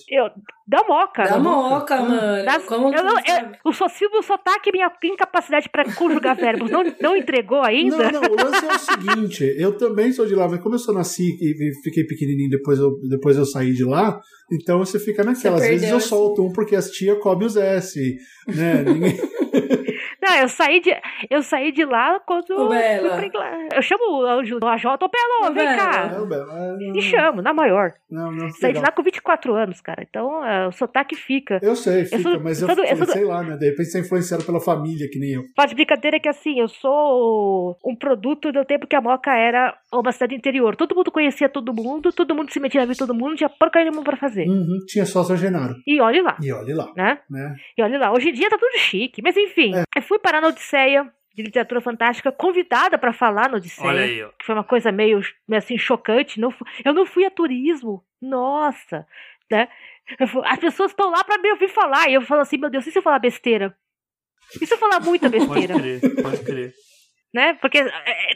Eu, da moca. Da moca, mano. Das- Como eu não, tu eu, o so- se o sotaque minha incapacidade pra conjugar verbos não, não entregou ainda. Não, não, o lance é o seguinte, eu também sou de lá, mas como eu só nasci e fiquei pequenininho, depois eu, depois eu saí de lá, então você fica naquela. Às vezes eu esse- solto um porque as tia come os S, né? Ninguém... (laughs) Não, eu saí de, eu saí de lá quando. Ô, Bela. fui pra Inglaterra. Eu chamo o anjo do AJ, ô Pelô, Ô, vem Bela. cá. Não, Bela, ah, não, E chamo, na maior. não, não, Saí de legal. lá com 24 anos, cara. Então é, o sotaque fica. Eu sei, fica, sou- mas eu eu, sou eu sou do- sei lá, né? De repente você é influenciado pela família, que nem eu. Faz de brincadeira que assim, eu sou um produto do tempo que a Moca era uma cidade interior. Todo mundo conhecia todo mundo, todo mundo se metia na vida de todo mundo, tinha porcaria nenhuma pra fazer. Uhum, tinha só São Genaro. E olhe lá, E olha lá, né? né? E olha lá, hoje em dia tá tudo chique. Mas enfim, eu fui parar na Odisseia de literatura fantástica, convidada pra falar na Odisseia. Olha aí, ó. Que foi uma coisa meio, meio assim, chocante. Não fu- eu não fui a turismo. Nossa, né? As pessoas estão lá pra me ouvir falar. E eu falo assim, meu Deus, e se eu falar besteira? E se eu falar muita Pode besteira? crer, pode crer. Né? Porque é,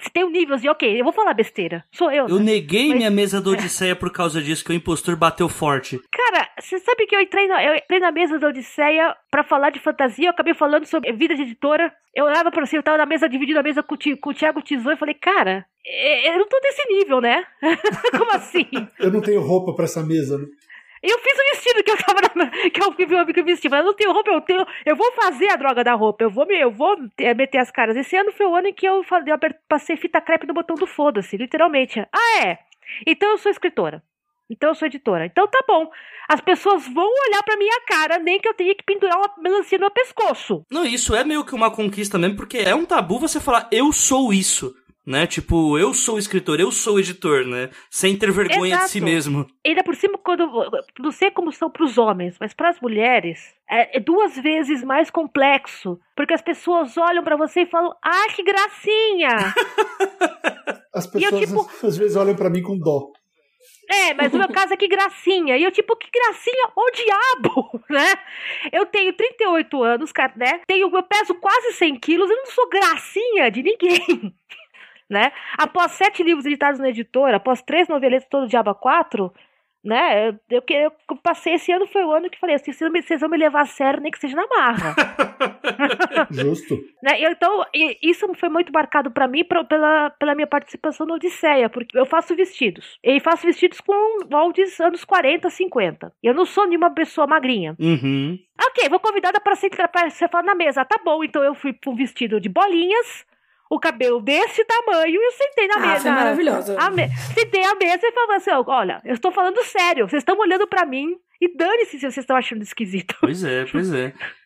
você tem um nível de, ok, eu vou falar besteira. Sou eu. Eu né? neguei Mas- minha mesa da Odisseia por causa disso, que o impostor bateu forte. Cara, você sabe que eu entrei, na, eu entrei na mesa da Odisseia pra falar de fantasia, eu acabei falando sobre vida de editora. Eu olhava pra você, eu tava na mesa, dividindo a mesa com, com o Thiago Tizou e falei, cara, é- eu não tô nesse nível, né? (laughs) Como assim? Eu não tenho roupa pra essa mesa. né? Eu fiz o vestido que eu tava na, que eu vi o amigo vestir. Mas eu não tenho roupa, eu tenho. Eu vou fazer a droga da roupa. Eu vou, me, eu vou meter as caras. Esse ano foi o ano em que eu, eu passei fita crepe no botão do foda-se, literalmente. Ah, é. Então eu sou escritora. Então eu sou editora. Então tá bom. As pessoas vão olhar pra minha cara, nem que eu tenha que pendurar uma melancia no pescoço. Não, isso é meio que uma conquista mesmo, porque é um tabu você falar, eu sou isso né? Tipo, eu sou escritor, eu sou editor, né? Sem ter vergonha Exato. de si mesmo. Ainda por cima, quando não sei como são para os homens, mas para as mulheres é, é, duas vezes mais complexo, porque as pessoas olham para você e falam: "Ah, que gracinha!" (laughs) as pessoas eu, tipo, (laughs) às vezes olham para mim com dó. É, mas no meu caso é que gracinha. E eu, tipo, que gracinha, o diabo, (laughs) né? Eu tenho 38 anos, né? Tenho, eu peso quase 100 quilos, eu não sou gracinha de ninguém né? Após sete livros editados na editora, após três noveletas todo Diaba 4, né? Eu, eu, eu, passei esse ano, foi o ano que falei assim: vocês vão me levar a sério, nem que seja na marra. (laughs) Justo. né? Então, isso foi muito marcado para mim pra, pela, pela minha participação no Odisseia, porque eu faço vestidos. E faço vestidos com moldes anos 40, 50. Eu não sou nenhuma pessoa magrinha. Uhum. Ok, vou convidada para sentar pra você falar na mesa. Tá bom, então eu fui com um vestido de bolinhas o cabelo desse tamanho e eu sentei na ah, mesa. Foi maravilhosa. A me... Sentei à mesa e falei assim: olha, eu estou falando sério, vocês estão olhando para mim e dane-se se vocês estão achando esquisito. Pois é, pois é. (laughs)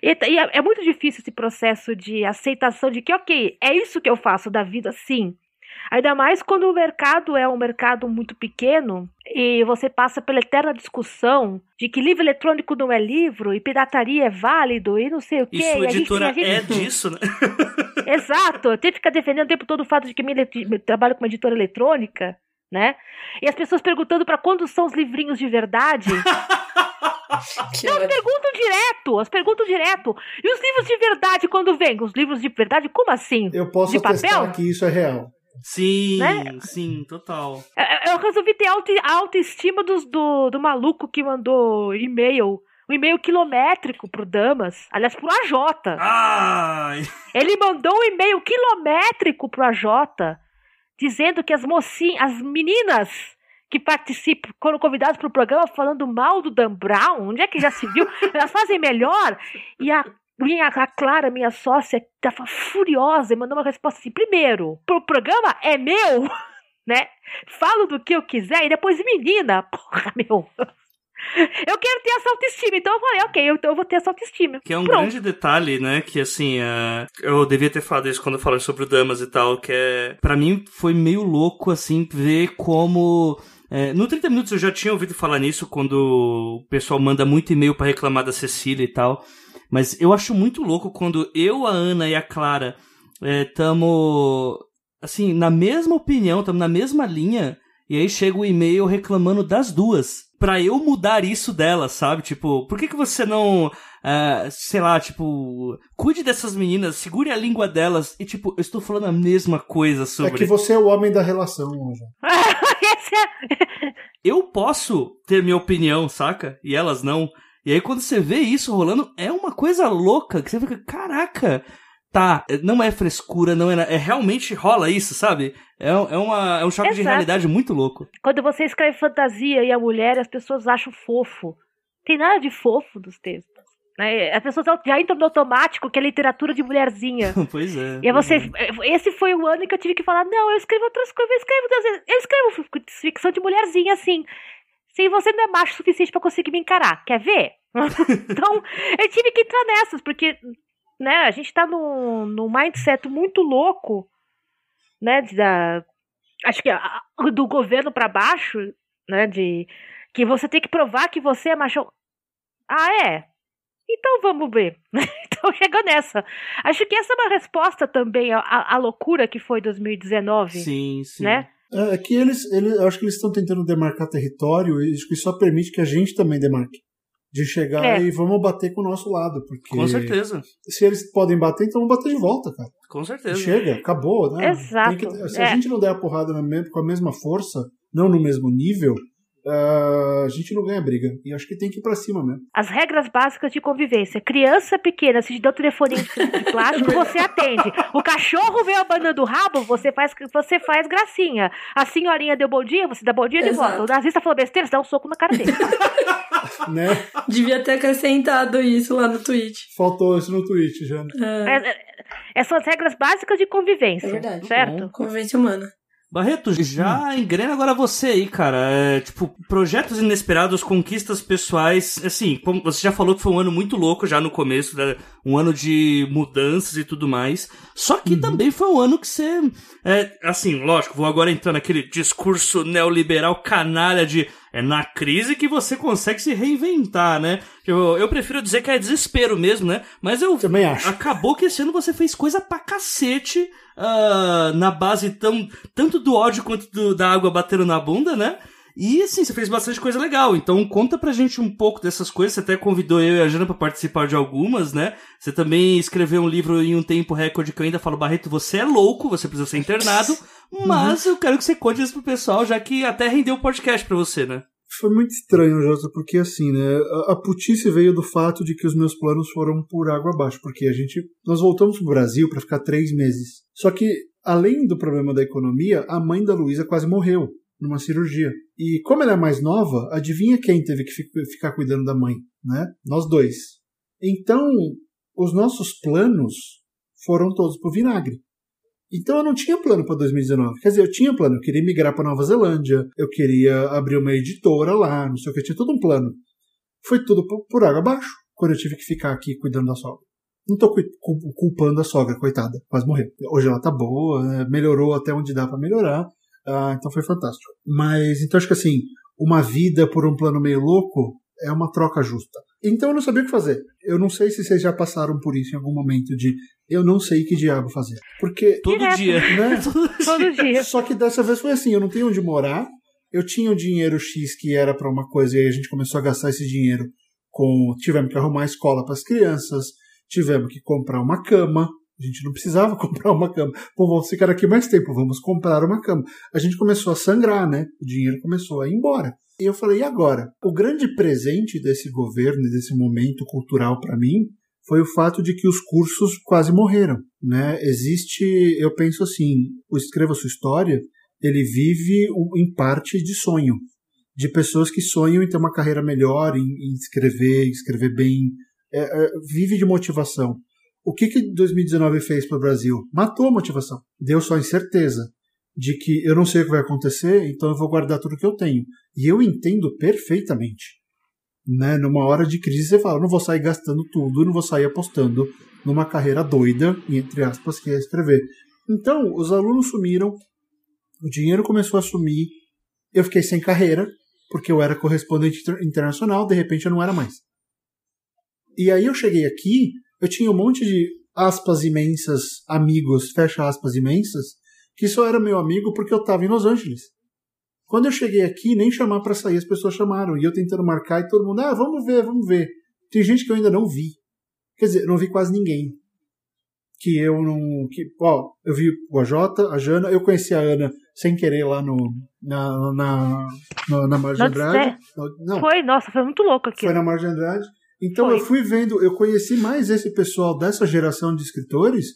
E, e é, é muito difícil esse processo de aceitação de que, ok, é isso que eu faço da vida, sim. Ainda mais quando o mercado é um mercado muito pequeno e você passa pela eterna discussão de que livro eletrônico não é livro e pirataria é válido e não sei o quê. E sua editora gente, gente... é disso, né? (laughs) (laughs) Exato. Eu tenho que ficar defendendo o tempo todo o fato de que eu trabalho com uma editora eletrônica, né? E as pessoas perguntando para quando são os livrinhos de verdade. (laughs) Que não, perguntam direto, as perguntam direto. E os livros de verdade quando vêm? Os livros de verdade, como assim? Eu posso de atestar que isso é real. Sim, né? sim, total. É, é, eu resolvi ter auto, autoestima do, do, do maluco que mandou e-mail um e-mail quilométrico pro Damas, aliás, pro AJ. Ai. Ele mandou um e-mail quilométrico pro AJ, dizendo que as mocinhas, as meninas que participam, foram convidadas para o programa falando mal do Dan Brown, onde é que já se viu? Elas fazem melhor. E a minha, a Clara, minha sócia, estava furiosa e mandou uma resposta assim: primeiro, o programa é meu, (laughs) né? Falo do que eu quiser e depois, menina, porra, meu. (laughs) Eu quero ter essa autoestima, então eu falei, ok, então eu vou ter essa autoestima. Que é um Pronto. grande detalhe, né? Que assim, uh, eu devia ter falado isso quando eu falei sobre o Damas e tal, que é. para mim foi meio louco, assim, ver como. É, no 30 Minutos eu já tinha ouvido falar nisso quando o pessoal manda muito e-mail para reclamar da Cecília e tal. Mas eu acho muito louco quando eu, a Ana e a Clara estamos, é, assim, na mesma opinião, estamos na mesma linha, e aí chega o um e-mail reclamando das duas. Pra eu mudar isso dela, sabe? Tipo, por que, que você não. Uh, sei lá, tipo, cuide dessas meninas, segure a língua delas e, tipo, eu estou falando a mesma coisa sobre. É que você é o homem da relação, Anja. (laughs) eu posso ter minha opinião, saca? E elas não. E aí quando você vê isso rolando, é uma coisa louca, que você fica, caraca, tá, não é frescura, não é, é realmente rola isso, sabe? É, é, uma, é um choque Exato. de realidade muito louco. Quando você escreve fantasia e a mulher, as pessoas acham fofo. Tem nada de fofo dos textos. Né? As pessoas já entram no automático que é literatura de mulherzinha. (laughs) pois é. E você, é. esse foi o ano que eu tive que falar: não, eu escrevo outras coisas, eu escrevo, eu escrevo ficção de mulherzinha, assim. Se você não é macho o suficiente para conseguir me encarar, quer ver? (laughs) então, eu tive que entrar nessas, porque né, a gente tá num, num mindset muito louco, né, da, acho que a, do governo para baixo, né, de que você tem que provar que você é macho. Ah, é? Então vamos ver. (laughs) então chega nessa. Acho que essa é uma resposta também à, à loucura que foi 2019. Sim, sim. Né? É, é que eles, eles, acho que eles estão tentando demarcar território e acho que só permite que a gente também demarque. De chegar é. e vamos bater com o nosso lado. Porque com certeza. Se eles podem bater, então vamos bater de volta, cara. Com certeza. chega, acabou, né? Exato. Que, se é. a gente não der a porrada com a mesma força, não no mesmo nível, uh, a gente não ganha briga. E acho que tem que ir pra cima mesmo. As regras básicas de convivência. Criança pequena, se te dá o telefone de plástico, (laughs) você atende. O cachorro veio abanando o rabo, você faz, você faz gracinha. A senhorinha deu bom dia, você dá bom dia de Exato. volta. O nazista falou besteira, você dá um soco na cara dele. (laughs) né? Devia ter acrescentado isso lá no tweet. Faltou isso no tweet já. É, É- é- Essas as regras básicas de convivência. É verdade. Certo? convivência humana. Barreto, já engrena agora você aí, cara. É, tipo, projetos inesperados, conquistas pessoais. Assim, como você já falou que foi um ano muito louco já no começo, né? um ano de mudanças e tudo mais. Só que também foi um ano que você. É, assim, lógico, vou agora entrar naquele discurso neoliberal canalha de. É na crise que você consegue se reinventar, né? Eu, eu prefiro dizer que é desespero mesmo, né? Mas eu Também acho. acabou que esse ano você fez coisa pra cacete ah, na base tão, tanto do ódio quanto do- da água batendo na bunda, né? E assim, você fez bastante coisa legal. Então conta pra gente um pouco dessas coisas. Você até convidou eu e a Jana pra participar de algumas, né? Você também escreveu um livro em um tempo recorde que eu ainda falo, Barreto, você é louco, você precisa ser internado. (laughs) Mas eu quero que você conte isso pro pessoal, já que até rendeu o podcast pra você, né? Foi muito estranho, Jota, porque assim, né? A, a putice veio do fato de que os meus planos foram por água abaixo, porque a gente. Nós voltamos pro Brasil para ficar três meses. Só que, além do problema da economia, a mãe da Luísa quase morreu numa cirurgia. E como ela é mais nova, adivinha quem teve que fi- ficar cuidando da mãe, né? Nós dois. Então, os nossos planos foram todos pro vinagre. Então eu não tinha plano para 2019. Quer dizer, eu tinha plano, eu queria migrar para Nova Zelândia, eu queria abrir uma editora lá, não sei o que, eu tinha todo um plano. Foi tudo por, água abaixo, quando eu tive que ficar aqui cuidando da sogra. Não tô culpando a sogra, coitada, quase morreu. Hoje ela tá boa, né, melhorou até onde dá para melhorar, ah, então foi fantástico. Mas, então acho que assim, uma vida por um plano meio louco é uma troca justa. Então eu não sabia o que fazer. Eu não sei se vocês já passaram por isso em algum momento de eu não sei que diabo fazer. Porque Todo Direto. dia. (laughs) né? (laughs) Todo dia. Só que dessa vez foi assim, eu não tenho onde morar, eu tinha um dinheiro X que era para uma coisa e aí a gente começou a gastar esse dinheiro com tivemos que arrumar escola para as crianças, tivemos que comprar uma cama, a gente não precisava (laughs) comprar uma cama. Pô, vamos ficar aqui mais tempo, vamos comprar uma cama. A gente começou a sangrar, né? O dinheiro começou a ir embora. E eu falei, e agora? O grande presente desse governo e desse momento cultural para mim foi o fato de que os cursos quase morreram, né? Existe, eu penso assim, o Escreva Sua História, ele vive em parte de sonho, de pessoas que sonham em ter uma carreira melhor, em, em escrever, em escrever bem, é, é, vive de motivação. O que que 2019 fez para o Brasil? Matou a motivação, deu só incerteza de que eu não sei o que vai acontecer, então eu vou guardar tudo que eu tenho. E eu entendo perfeitamente né? Numa hora de crise você fala, não vou sair gastando tudo, não vou sair apostando numa carreira doida, entre aspas, que é escrever. Então, os alunos sumiram, o dinheiro começou a sumir, eu fiquei sem carreira, porque eu era correspondente inter- internacional, de repente eu não era mais. E aí eu cheguei aqui, eu tinha um monte de aspas imensas, amigos, fecha aspas imensas, que só era meu amigo porque eu estava em Los Angeles. Quando eu cheguei aqui, nem chamar para sair, as pessoas chamaram. E eu tentando marcar e todo mundo, ah, vamos ver, vamos ver. Tem gente que eu ainda não vi. Quer dizer, não vi quase ninguém. Que eu não. Que, ó, eu vi o AJ, a Jana, eu conheci a Ana sem querer lá no. Na. Na, na, na Margem Andrade. Não, Foi, nossa, foi muito louco aqui. foi na Margem Andrade. Então Foi. eu fui vendo, eu conheci mais esse pessoal dessa geração de escritores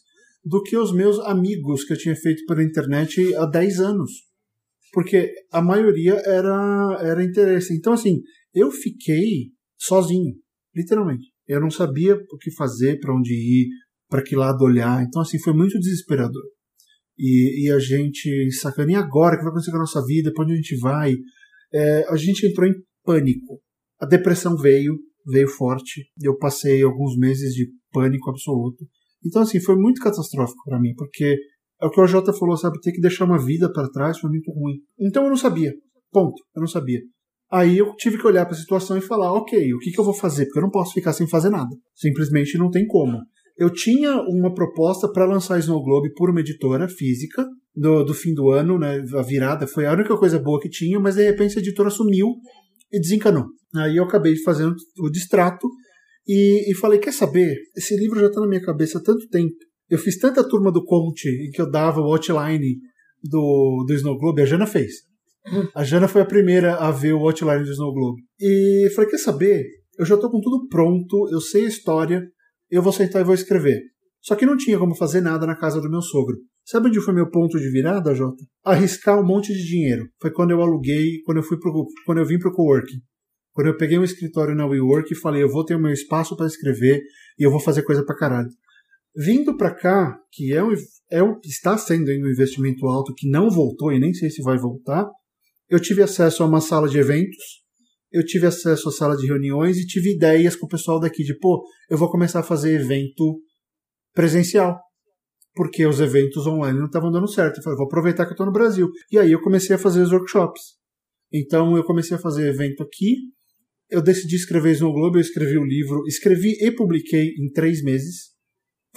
do que os meus amigos que eu tinha feito pela internet há 10 anos. Porque a maioria era, era interesse. Então, assim, eu fiquei sozinho, literalmente. Eu não sabia o que fazer, para onde ir, para que lado olhar. Então, assim, foi muito desesperador. E, e a gente sacando, e agora? O que vai acontecer com a nossa vida? Para onde a gente vai? É, a gente entrou em pânico. A depressão veio, veio forte. Eu passei alguns meses de pânico absoluto. Então, assim, foi muito catastrófico para mim, porque é o que o Jota falou, sabe? Ter que deixar uma vida para trás foi muito ruim. Então eu não sabia. Ponto. Eu não sabia. Aí eu tive que olhar para a situação e falar, ok, o que, que eu vou fazer? Porque eu não posso ficar sem fazer nada. Simplesmente não tem como. Eu tinha uma proposta para lançar Snow Globe por uma editora física do, do fim do ano, né? A virada foi a única coisa boa que tinha, mas de repente a editora sumiu e desencanou. Aí eu acabei fazendo o distrato e, e falei: quer saber? Esse livro já está na minha cabeça há tanto tempo. Eu fiz tanta turma do Conte em que eu dava o outline do, do Snow Globe, a Jana fez. A Jana foi a primeira a ver o outline do Snow Globe. E falei, quer saber? Eu já tô com tudo pronto, eu sei a história, eu vou sentar e vou escrever. Só que não tinha como fazer nada na casa do meu sogro. Sabe onde foi meu ponto de virada, Jota? Arriscar um monte de dinheiro. Foi quando eu aluguei, quando eu fui pro, quando eu vim pro coworking. Quando eu peguei um escritório na WeWork e falei, eu vou ter o meu espaço para escrever e eu vou fazer coisa pra caralho. Vindo para cá, que é é um, está sendo um investimento alto que não voltou e nem sei se vai voltar, eu tive acesso a uma sala de eventos, eu tive acesso à sala de reuniões e tive ideias com o pessoal daqui de, pô, eu vou começar a fazer evento presencial. Porque os eventos online não estavam dando certo. Eu falei, vou aproveitar que eu estou no Brasil. E aí eu comecei a fazer os workshops. Então eu comecei a fazer evento aqui. Eu decidi escrever Snow Globe, eu escrevi o livro, escrevi e publiquei em três meses.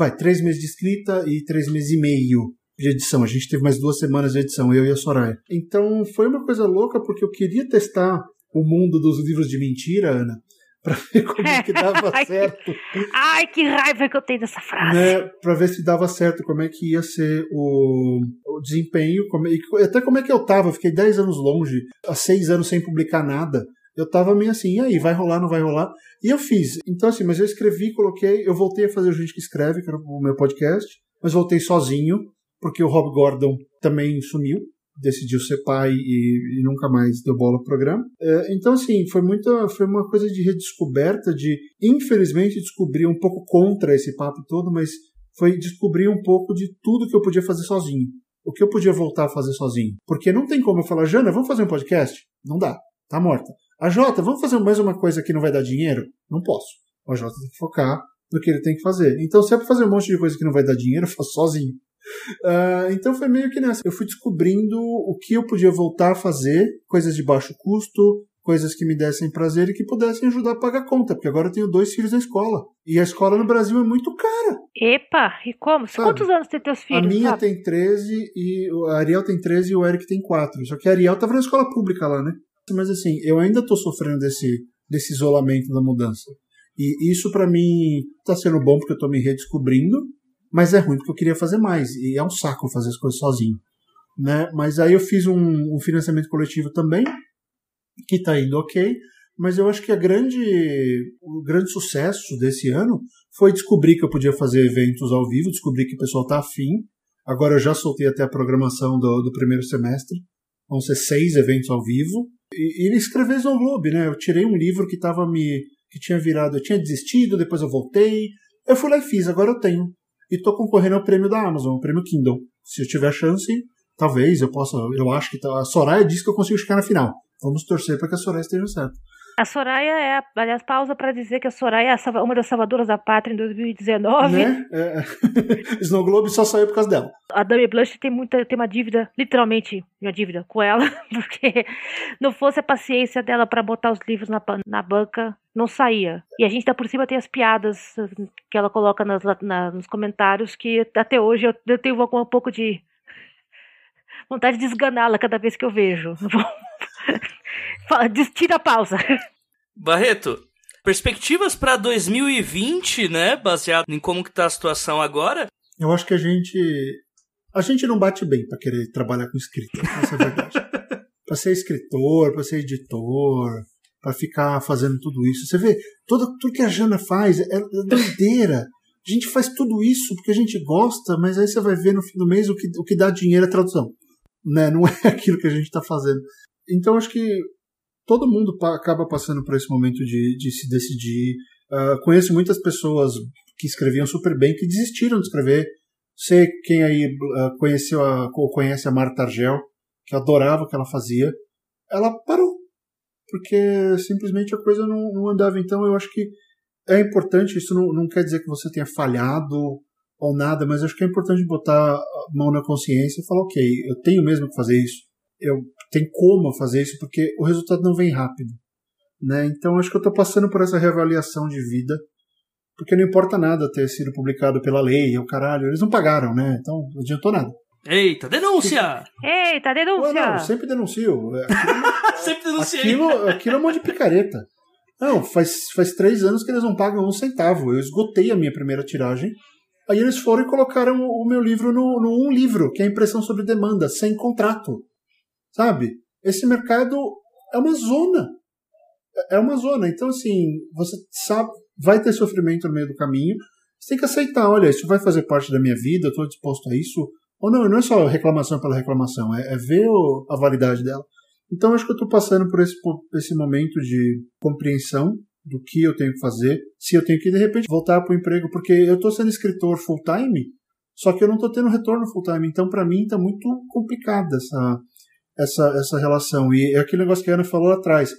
Vai, três meses de escrita e três meses e meio de edição. A gente teve mais duas semanas de edição, eu e a Soraya. Então foi uma coisa louca porque eu queria testar o mundo dos livros de mentira, Ana, (laughs) para ver como é que dava (laughs) certo. Ai, que raiva que eu tenho dessa frase. Né, para ver se dava certo, como é que ia ser o, o desempenho, como, até como é que eu tava. Eu fiquei 10 anos longe, há 6 anos sem publicar nada. Eu tava meio assim, e aí, vai rolar, não vai rolar? E eu fiz. Então, assim, mas eu escrevi, coloquei, eu voltei a fazer o Gente que Escreve, que era o meu podcast, mas voltei sozinho, porque o Rob Gordon também sumiu decidiu ser pai e, e nunca mais deu bola pro programa. É, então, assim, foi muita, foi uma coisa de redescoberta, de infelizmente descobrir um pouco contra esse papo todo, mas foi descobrir um pouco de tudo que eu podia fazer sozinho. O que eu podia voltar a fazer sozinho. Porque não tem como eu falar, Jana, vamos fazer um podcast? Não dá, tá morta. A Jota, vamos fazer mais uma coisa que não vai dar dinheiro? Não posso. A Jota tem que focar no que ele tem que fazer. Então, se é pra fazer um monte de coisa que não vai dar dinheiro, (laughs) eu faço sozinho. Uh, então foi meio que nessa. Eu fui descobrindo o que eu podia voltar a fazer, coisas de baixo custo, coisas que me dessem prazer e que pudessem ajudar a pagar a conta, porque agora eu tenho dois filhos na escola. E a escola no Brasil é muito cara. Epa, e como? Sabe? Quantos anos tem teus filhos? A minha sabe? tem 13 e a Ariel tem 13 e o Eric tem 4. Só que a Ariel tava na escola pública lá, né? Mas assim, eu ainda tô sofrendo desse, desse isolamento da mudança. E isso para mim tá sendo bom porque eu tô me redescobrindo mas é ruim porque eu queria fazer mais e é um saco fazer as coisas sozinho, né? Mas aí eu fiz um, um financiamento coletivo também que está indo ok, mas eu acho que a grande, o grande sucesso desse ano foi descobrir que eu podia fazer eventos ao vivo, descobrir que o pessoal está afim. Agora eu já soltei até a programação do, do primeiro semestre, vão ser seis eventos ao vivo. E, e escrever no Globe, né? Eu tirei um livro que tava me que tinha virado, eu tinha desistido, depois eu voltei. Eu fui lá e fiz, agora eu tenho e estou concorrendo ao prêmio da Amazon, o prêmio Kindle. Se eu tiver chance, talvez eu possa. Eu acho que tá, a Soraya disse que eu consigo chegar na final. Vamos torcer para que a Soraya esteja certa. A Soraya é, a, aliás, pausa para dizer que a Soraya é uma das salvadoras da pátria em 2019. Né? É. (laughs) Snow Globe só saiu por causa dela. A Dami Blush tem, muita, tem uma dívida, literalmente, uma dívida com ela, (laughs) porque não fosse a paciência dela para botar os livros na, na banca, não saía. E a gente tá por cima tem as piadas que ela coloca nas, na, nos comentários que até hoje eu, eu tenho um pouco de vontade de esganá-la cada vez que eu vejo. (laughs) (laughs) Tira a pausa. Barreto, perspectivas para 2020, né? Baseado em como que tá a situação agora. Eu acho que a gente a gente não bate bem para querer trabalhar com escrita, essa é a verdade. (laughs) para ser escritor, para ser editor, para ficar fazendo tudo isso. Você vê, tudo, tudo que a Jana faz é, é doideira. A gente faz tudo isso porque a gente gosta, mas aí você vai ver no fim do mês o que, o que dá dinheiro é tradução. Né? Não é (laughs) aquilo que a gente está fazendo. Então acho que todo mundo acaba passando por esse momento de, de se decidir. Uh, conheço muitas pessoas que escreviam super bem que desistiram de escrever. Sei quem aí uh, conheceu a, ou conhece a Marta Argel, que adorava o que ela fazia. Ela parou, porque simplesmente a coisa não, não andava. Então eu acho que é importante, isso não, não quer dizer que você tenha falhado ou nada, mas acho que é importante botar a mão na consciência e falar, ok, eu tenho mesmo que fazer isso. Eu tenho como fazer isso porque o resultado não vem rápido. Né? Então acho que eu estou passando por essa reavaliação de vida, porque não importa nada ter sido publicado pela lei, o caralho, eles não pagaram, né? Então não adiantou nada. Eita, denúncia! Eita, denúncia! não, sempre denuncio. É, aquilo, (laughs) sempre denunciei. Aquilo, aquilo é um monte de picareta. Não, faz, faz três anos que eles não pagam um centavo. Eu esgotei a minha primeira tiragem. Aí eles foram e colocaram o meu livro no, no um livro, que é a impressão sobre demanda, sem contrato. Sabe? esse mercado é uma zona. É uma zona. Então, assim, você sabe, vai ter sofrimento no meio do caminho. Você tem que aceitar, olha, isso vai fazer parte da minha vida, eu estou disposto a isso. Ou não, não é só reclamação pela reclamação, é, é ver a validade dela. Então, acho que eu estou passando por esse, por esse momento de compreensão do que eu tenho que fazer, se eu tenho que, de repente, voltar para o emprego, porque eu estou sendo escritor full-time, só que eu não estou tendo retorno full-time. Então, para mim, está muito complicada essa, essa, essa relação. E é aquele negócio que a Ana falou atrás.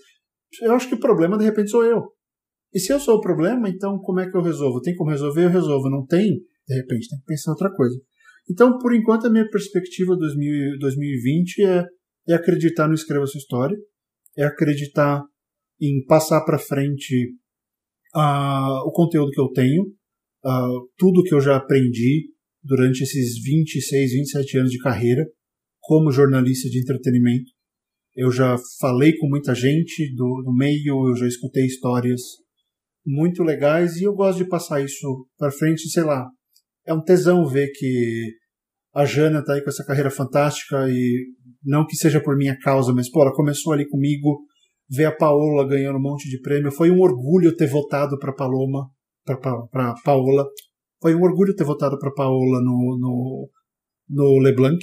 Eu acho que o problema, de repente, sou eu. E se eu sou o problema, então como é que eu resolvo? Tem como resolver? Eu resolvo. Não tem? De repente, tem que pensar em outra coisa. Então, por enquanto, a minha perspectiva 2000, 2020 é, é acreditar no Escreva Sua História, é acreditar em passar para frente uh, o conteúdo que eu tenho, uh, tudo que eu já aprendi durante esses 26, 27 anos de carreira como jornalista de entretenimento. Eu já falei com muita gente do, do meio, eu já escutei histórias muito legais e eu gosto de passar isso para frente, sei lá. É um tesão ver que a Jana está aí com essa carreira fantástica e não que seja por minha causa, mas pô, ela começou ali comigo, ver a Paola ganhando um monte de prêmio, foi um orgulho ter votado para Paloma, para Paola. Foi um orgulho ter votado para Paola no, no, no LeBlanc.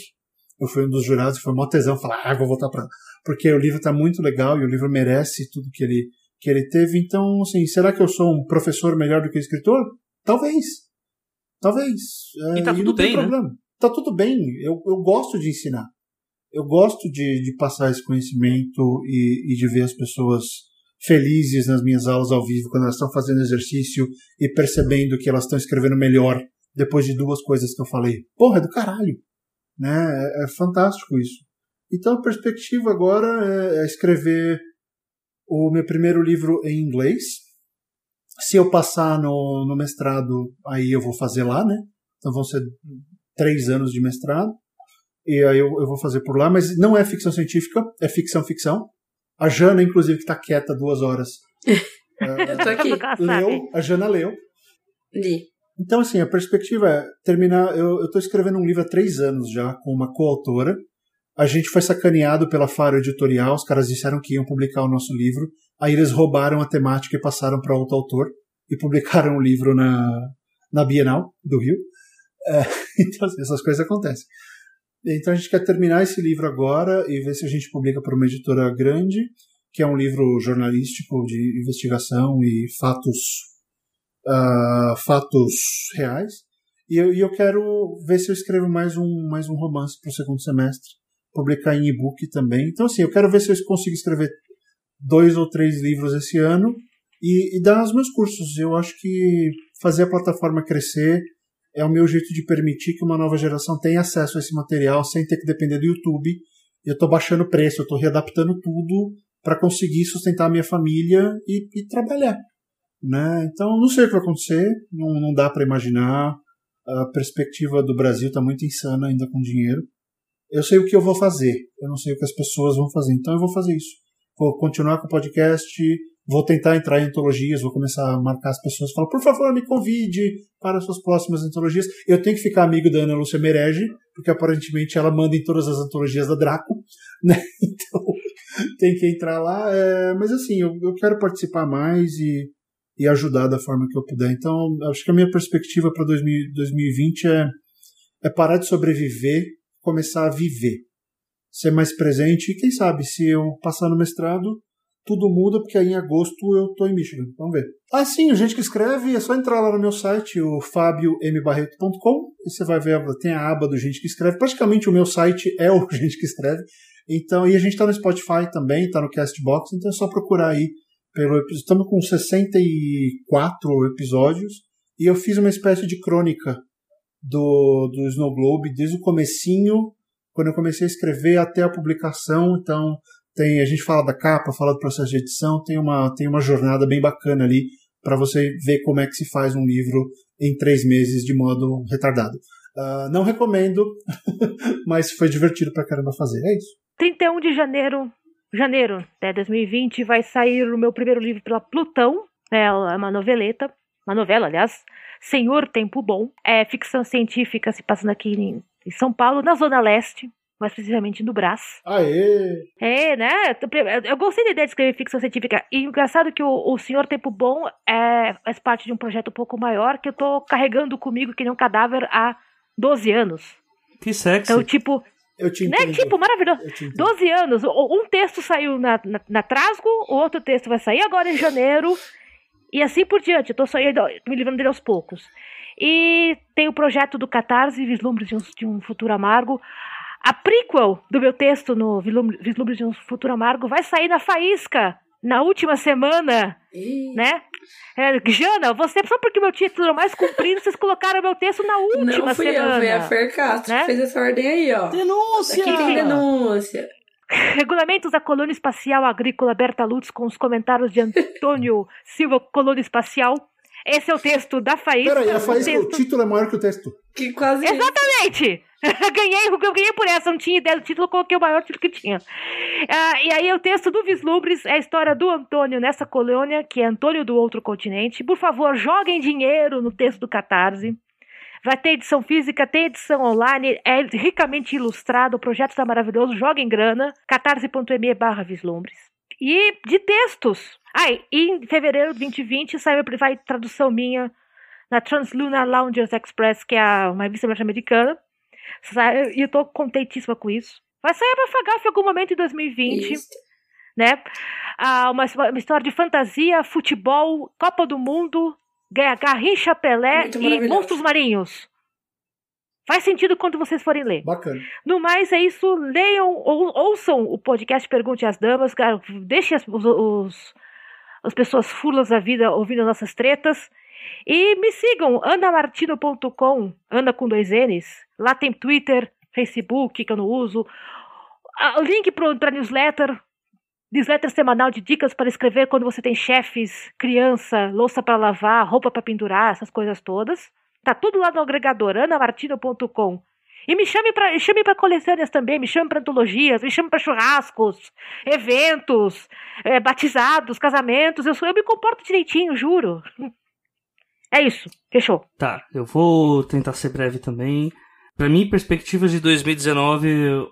Eu fui um dos jurados, foi uma tesão falar, ah, vou votar para porque o livro está muito legal e o livro merece tudo que ele que ele teve. Então, assim, será que eu sou um professor melhor do que escritor? Talvez. Talvez. E tá é, tudo bem, né? problema. Tá tudo bem. Eu, eu gosto de ensinar. Eu gosto de, de passar esse conhecimento e, e de ver as pessoas felizes nas minhas aulas ao vivo, quando elas estão fazendo exercício e percebendo que elas estão escrevendo melhor depois de duas coisas que eu falei. Porra, é do caralho. Né? É, é fantástico isso. Então a perspectiva agora é, é escrever o meu primeiro livro em inglês. Se eu passar no, no mestrado, aí eu vou fazer lá, né? Então vão ser três anos de mestrado. E aí eu, eu vou fazer por lá, mas não é ficção científica, é ficção-ficção. A Jana, inclusive, que está quieta duas horas. (laughs) eu tô aqui. Leu, a Jana leu. Li. Então, assim, a perspectiva é terminar. Eu estou escrevendo um livro há três anos já, com uma coautora. A gente foi sacaneado pela Faro Editorial, os caras disseram que iam publicar o nosso livro. Aí eles roubaram a temática e passaram para outro autor e publicaram o livro na, na Bienal do Rio. É, (laughs) então, assim, essas coisas acontecem. Então a gente quer terminar esse livro agora e ver se a gente publica para uma editora grande, que é um livro jornalístico de investigação e fatos, uh, fatos reais. E eu, e eu quero ver se eu escrevo mais um, mais um romance para o segundo semestre publicar em e-book também. Então, assim, eu quero ver se eu consigo escrever dois ou três livros esse ano e, e dar os meus cursos. Eu acho que fazer a plataforma crescer é o meu jeito de permitir que uma nova geração tenha acesso a esse material sem ter que depender do YouTube. Eu estou baixando o preço, eu estou readaptando tudo para conseguir sustentar a minha família e, e, trabalhar. Né? Então, não sei o que vai acontecer, não, não dá para imaginar. A perspectiva do Brasil está muito insana ainda com dinheiro eu sei o que eu vou fazer, eu não sei o que as pessoas vão fazer, então eu vou fazer isso. Vou continuar com o podcast, vou tentar entrar em antologias, vou começar a marcar as pessoas, falar, por favor, me convide para as suas próximas antologias. Eu tenho que ficar amigo da Ana Lúcia Merege, porque aparentemente ela manda em todas as antologias da Draco, (laughs) né? Então tem que entrar lá. É, mas assim, eu, eu quero participar mais e, e ajudar da forma que eu puder. Então, acho que a minha perspectiva para 2020 é, é parar de sobreviver começar a viver, ser mais presente e quem sabe se eu passar no mestrado tudo muda porque aí em agosto eu tô em Michigan. Vamos ver. Ah, sim, gente que escreve, é só entrar lá no meu site, o fabiombarreto.com, e você vai ver, tem a aba do Gente que Escreve. Praticamente o meu site é o (laughs) Gente que Escreve. Então, e a gente tá no Spotify também, tá no Castbox, então é só procurar aí pelo. Estamos com 64 episódios e eu fiz uma espécie de crônica do, do Snow Globe desde o comecinho, quando eu comecei a escrever até a publicação. Então, tem a gente fala da capa, fala do processo de edição, tem uma, tem uma jornada bem bacana ali para você ver como é que se faz um livro em três meses de modo retardado. Uh, não recomendo, (laughs) mas foi divertido pra caramba fazer. É isso. 31 de janeiro, janeiro de 2020, vai sair o meu primeiro livro pela Plutão. É uma noveleta, uma novela, aliás, Senhor Tempo Bom. É ficção científica se passando aqui em, em São Paulo, na Zona Leste. mais precisamente no Brás. Aê! É, né? Eu gostei da ideia de escrever ficção científica. E engraçado que o, o Senhor Tempo Bom é, faz parte de um projeto um pouco maior que eu tô carregando comigo que nem um cadáver há 12 anos. Que sexy. Então, tipo, Eu te né? entendo. Tipo, maravilhoso. Eu te entendo. 12 anos. Um texto saiu na, na, na Trasgo, o outro texto vai sair agora em janeiro. E assim por diante. Eu tô só indo- me livrando dele aos poucos. E tem o projeto do Catarse, Vislumbres de um, de um Futuro Amargo. A prequel do meu texto no Vislum- Vislumbres de um Futuro Amargo vai sair na Faísca na última semana, Ih, né? É, Jana, você, só porque meu título é mais comprido, vocês colocaram meu texto na última Não fui eu, semana. foi a Fer Castro né? que fez essa ordem aí, ó. Denúncia! Aqui tem denúncia. Regulamentos da Colônia Espacial Agrícola Berta Lutz com os comentários de Antônio (laughs) Silva, Colônia Espacial. Esse é o texto da Faísca. Peraí, a o Faísca, o texto- título é maior que o texto. Que quase Exatamente! (laughs) ganhei, eu ganhei por essa, não tinha ideia do título, coloquei o maior título que tinha. Ah, e aí o texto do Vislumbres é a história do Antônio nessa colônia, que é Antônio do outro continente. Por favor, joguem dinheiro no texto do Catarse. Vai ter edição física, tem edição online, é ricamente ilustrado, o projeto está maravilhoso, joguem grana, catarse.me barra vislumbres. E de textos. Ah, e em fevereiro de 2020 saiu, vai tradução minha na Translunar Loungers Express, que é uma revista norte-americana. E eu tô contentíssima com isso. Vai sair pra Fagaf em algum momento em 2020 Isso. né? Ah, uma, uma história de fantasia, futebol, Copa do Mundo, Ga- Garrincha Pelé e. Monstros Marinhos. Faz sentido quando vocês forem ler. Bacana. No mais, é isso. Leiam ou ouçam o podcast Pergunte às Damas. Deixem as, os, os- as pessoas fulas da vida ouvindo as nossas tretas. E me sigam, anamartino.com, Ana com dois N's. Lá tem Twitter, Facebook, que eu não uso. Link para newsletter. Newsletter semanal de dicas para escrever quando você tem chefes, criança, louça para lavar, roupa para pendurar, essas coisas todas. Tá tudo lá no agregador, anamartino.com. E me chame para chame para também, me chame para antologias, me chame para churrascos, eventos, eh, batizados, casamentos. Eu, sou, eu me comporto direitinho, juro. (laughs) É isso, fechou. Tá, eu vou tentar ser breve também. Pra mim, perspectivas de 2019,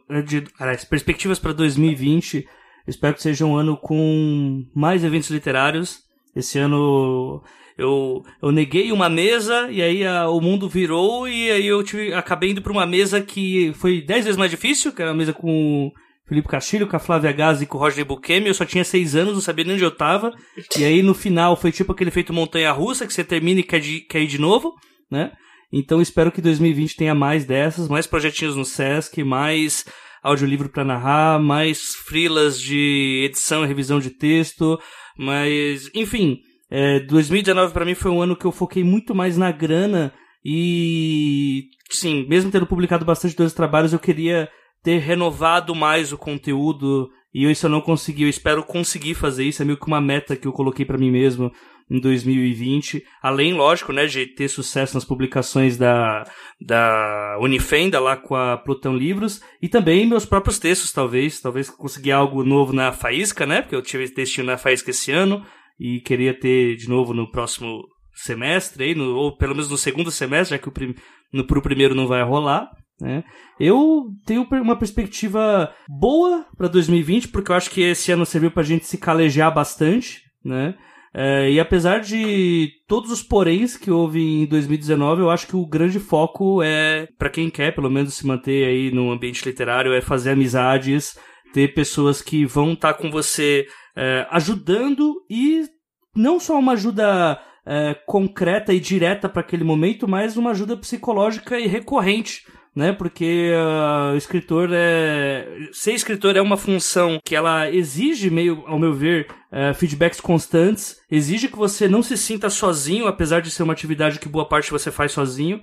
eh, de, aliás, perspectivas pra 2020, espero que seja um ano com mais eventos literários. Esse ano eu, eu neguei uma mesa e aí a- o mundo virou e aí eu tive, acabei indo pra uma mesa que foi dez vezes mais difícil, que era uma mesa com Felipe Castilho, com a Flávia Gazi e com o Roger Buchemi. Eu só tinha seis anos, não sabia nem onde eu tava. E aí no final foi tipo aquele feito montanha-russa, que você termina e quer, de, quer ir de novo, né? Então espero que 2020 tenha mais dessas, mais projetinhos no Sesc, mais audiolivro para narrar, mais frilas de edição e revisão de texto, mas enfim, é, 2019 para mim foi um ano que eu foquei muito mais na grana e sim, mesmo tendo publicado bastante dois trabalhos, eu queria ter renovado mais o conteúdo e isso eu não consegui. Eu espero conseguir fazer isso. É meio que uma meta que eu coloquei para mim mesmo em 2020. Além, lógico, né, de ter sucesso nas publicações da, da Unifenda lá com a Plutão Livros e também meus próprios textos, talvez. Talvez conseguir algo novo na Faísca, né? Porque eu tive textinho na Faísca esse ano e queria ter de novo no próximo semestre, aí, no, ou pelo menos no segundo semestre, já que o prim, no, pro primeiro não vai rolar. Né? Eu tenho uma perspectiva boa para 2020, porque eu acho que esse ano serviu pra gente se calejar bastante, né? É, e apesar de todos os poréns que houve em 2019, eu acho que o grande foco é, para quem quer pelo menos se manter aí no ambiente literário, é fazer amizades, ter pessoas que vão estar com você é, ajudando e não só uma ajuda é, concreta e direta para aquele momento, mas uma ajuda psicológica e recorrente né? Porque uh, escritor é. Ser escritor é uma função que ela exige, meio, ao meu ver, uh, feedbacks constantes, exige que você não se sinta sozinho, apesar de ser uma atividade que boa parte você faz sozinho.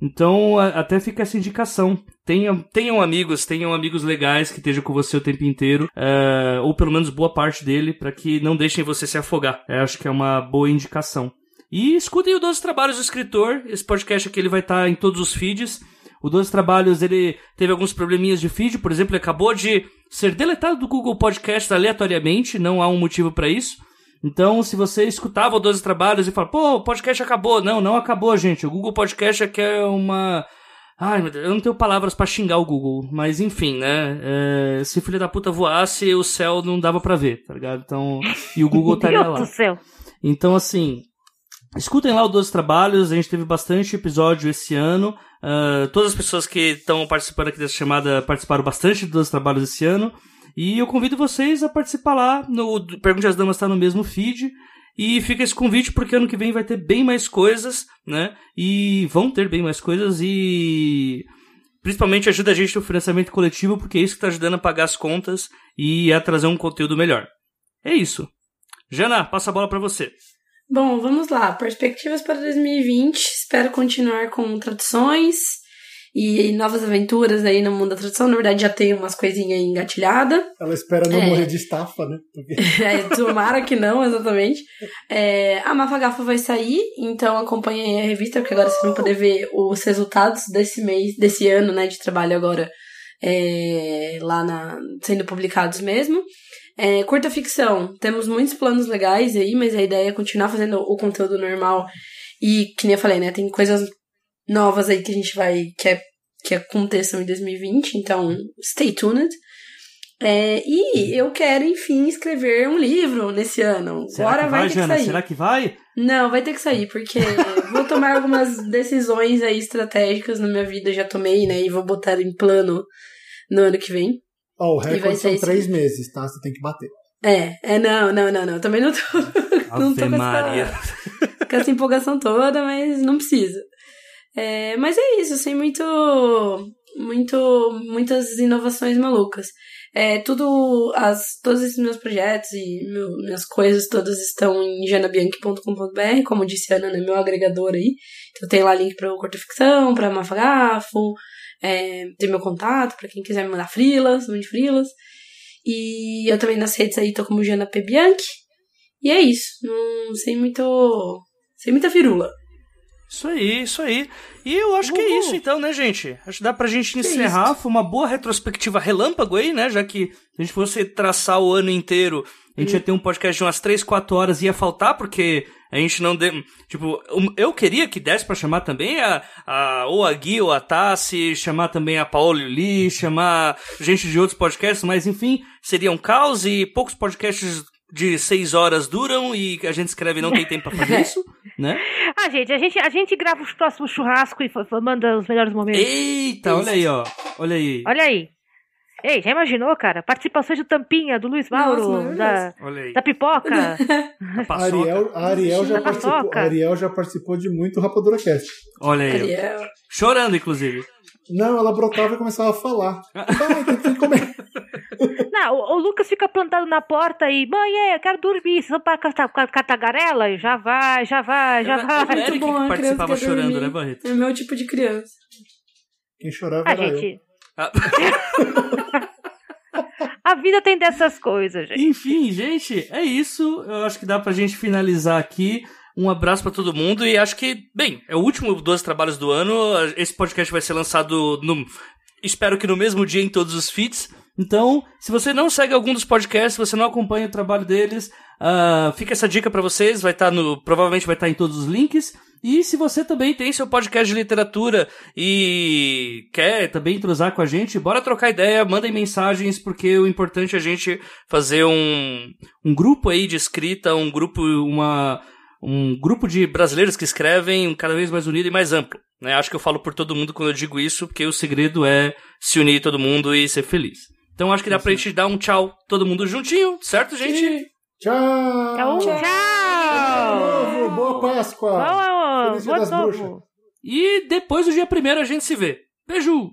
Então, a, até fica essa indicação. Tenham, tenham amigos, tenham amigos legais que estejam com você o tempo inteiro, uh, ou pelo menos boa parte dele, para que não deixem você se afogar. Eu acho que é uma boa indicação. E escutem o 12 Trabalhos do Escritor. Esse podcast aqui ele vai estar em todos os feeds. O 12 Trabalhos, ele teve alguns probleminhas de feed, por exemplo, ele acabou de ser deletado do Google Podcast aleatoriamente, não há um motivo para isso. Então, se você escutava o 12 Trabalhos e fala, pô, o podcast acabou. Não, não acabou, gente. O Google Podcast aqui é uma Ai, meu Deus, eu não tenho palavras para xingar o Google, mas enfim, né? É, se filho da puta voasse, o céu não dava para ver, tá ligado? Então, e o Google (laughs) estaria lá. Do céu. Então, assim, escutem lá o 12 Trabalhos, a gente teve bastante episódio esse ano. Uh, todas as pessoas que estão participando aqui dessa chamada participaram bastante do 12 Trabalhos esse ano. E eu convido vocês a participar lá. No Pergunte às Damas está no mesmo feed. E fica esse convite porque ano que vem vai ter bem mais coisas, né? E vão ter bem mais coisas e principalmente ajuda a gente no financiamento coletivo porque é isso que está ajudando a pagar as contas e a trazer um conteúdo melhor. É isso. Jana, passa a bola para você. Bom, vamos lá. Perspectivas para 2020. Espero continuar com traduções e novas aventuras aí no mundo da tradução. Na verdade, já tem umas coisinhas engatilhadas. Ela espera não É. morrer de estafa, né? Porque (laughs) É, tomara que não, exatamente. É, a Mafagafa vai sair, então acompanhem a revista, porque agora vocês vão poder ver os resultados desse mês, desse ano, né, de trabalho agora, é, lá na, sendo publicados mesmo. É, curta ficção, temos muitos planos legais aí, mas a ideia é continuar fazendo o conteúdo normal e, que nem eu falei, né, tem coisas novas aí que a gente vai, que, é, que aconteçam em 2020, então stay tuned. É, e eu quero, enfim, escrever um livro nesse ano. Será Agora que vai, vai, ter Jana? que sair. Será que vai? Não, vai ter que sair, porque vou tomar algumas (laughs) decisões aí estratégicas na minha vida, já tomei, né? E vou botar em plano no ano que vem. Ó, o vai recorde ser são isso. três meses, tá? Você tem que bater. É, é, não, não, não, não. Também não tô, (laughs) não tô Ave com Maria. essa, (laughs) com essa empolgação toda, mas não precisa. É, mas é isso, sem muito, muito, muitas inovações malucas. É, tudo, as, todos esses meus projetos e meu- minhas coisas todas estão em janabianchi.com.br, como disse a Ana, né, meu agregador aí. Então tem lá link para o Corta Ficção, para Mafagafo, é, tem meu contato para quem quiser me mandar frilas, mande frilas. E eu também nas redes aí tô como Jana P. Bianchi. E é isso, não sem muito, sem muita firula. Isso aí, isso aí. E eu acho que é isso então, né, gente? Acho que dá pra gente é encerrar. Foi uma boa retrospectiva relâmpago aí, né? Já que se a gente fosse traçar o ano inteiro, a gente ia ter um podcast de umas 3, 4 horas e ia faltar, porque a gente não deu. Tipo, eu queria que desse pra chamar também a, a ou a Gui ou a Tassi, chamar também a Paola e o Lee, chamar gente de outros podcasts, mas enfim, seria um caos e poucos podcasts de 6 horas duram e a gente escreve e não tem tempo pra fazer isso, (laughs) né? Ah, gente, a gente, a gente grava os próximos churrascos e manda os melhores momentos. Eita, olha aí, ó. Olha aí. Olha aí. Ei, já imaginou, cara? Participações do Tampinha, do Luiz Mauro, Nossa, da, da Pipoca. A (laughs) A. Ariel, a Ariel já participou, a Ariel já participou de muito Rapadura Cast. Olha aí. Ariel. Chorando, inclusive. Não, ela brotava e começava a falar. Vai, tem que comer. (laughs) Não, o, o Lucas fica plantado na porta e, mãe, é, eu quero dormir, vocês vão ca- catagarela? E Já vai, já vai, já É, vai. é, Eric bom, que a criança participava chorando, dormir. né, Barreto? É meu tipo de criança. Quem chorava Ah, era eu. gente, Ah, a vida tem dessas coisas, gente. Enfim, gente, é isso. Eu acho que dá pra gente finalizar aqui. Um abraço pra todo mundo e acho que, bem, é o último 12 trabalhos do ano. Esse podcast vai ser lançado no. Espero que no mesmo dia em todos os feeds. Então, se você não segue algum dos podcasts, se você não acompanha o trabalho deles, ah, fica essa dica pra vocês. Vai estar no. Provavelmente vai estar em todos os links. E se você também tem seu podcast de literatura e quer também entrosar com a gente, bora trocar ideia, mandem mensagens, porque o importante é a gente fazer um, um grupo aí de escrita, um grupo, uma, um grupo de brasileiros que escrevem cada vez mais unido e mais amplo. Né? Acho que eu falo por todo mundo quando eu digo isso, porque o segredo é se unir todo mundo e ser feliz. Então acho que dá pra gente dar um tchau todo mundo juntinho, certo, gente? Tchau! Então, Feliz tchau! Novo, boa Páscoa! Boa, Feliz Dia boa das novo. Bruxas. E depois do dia primeiro a gente se vê. Beijo!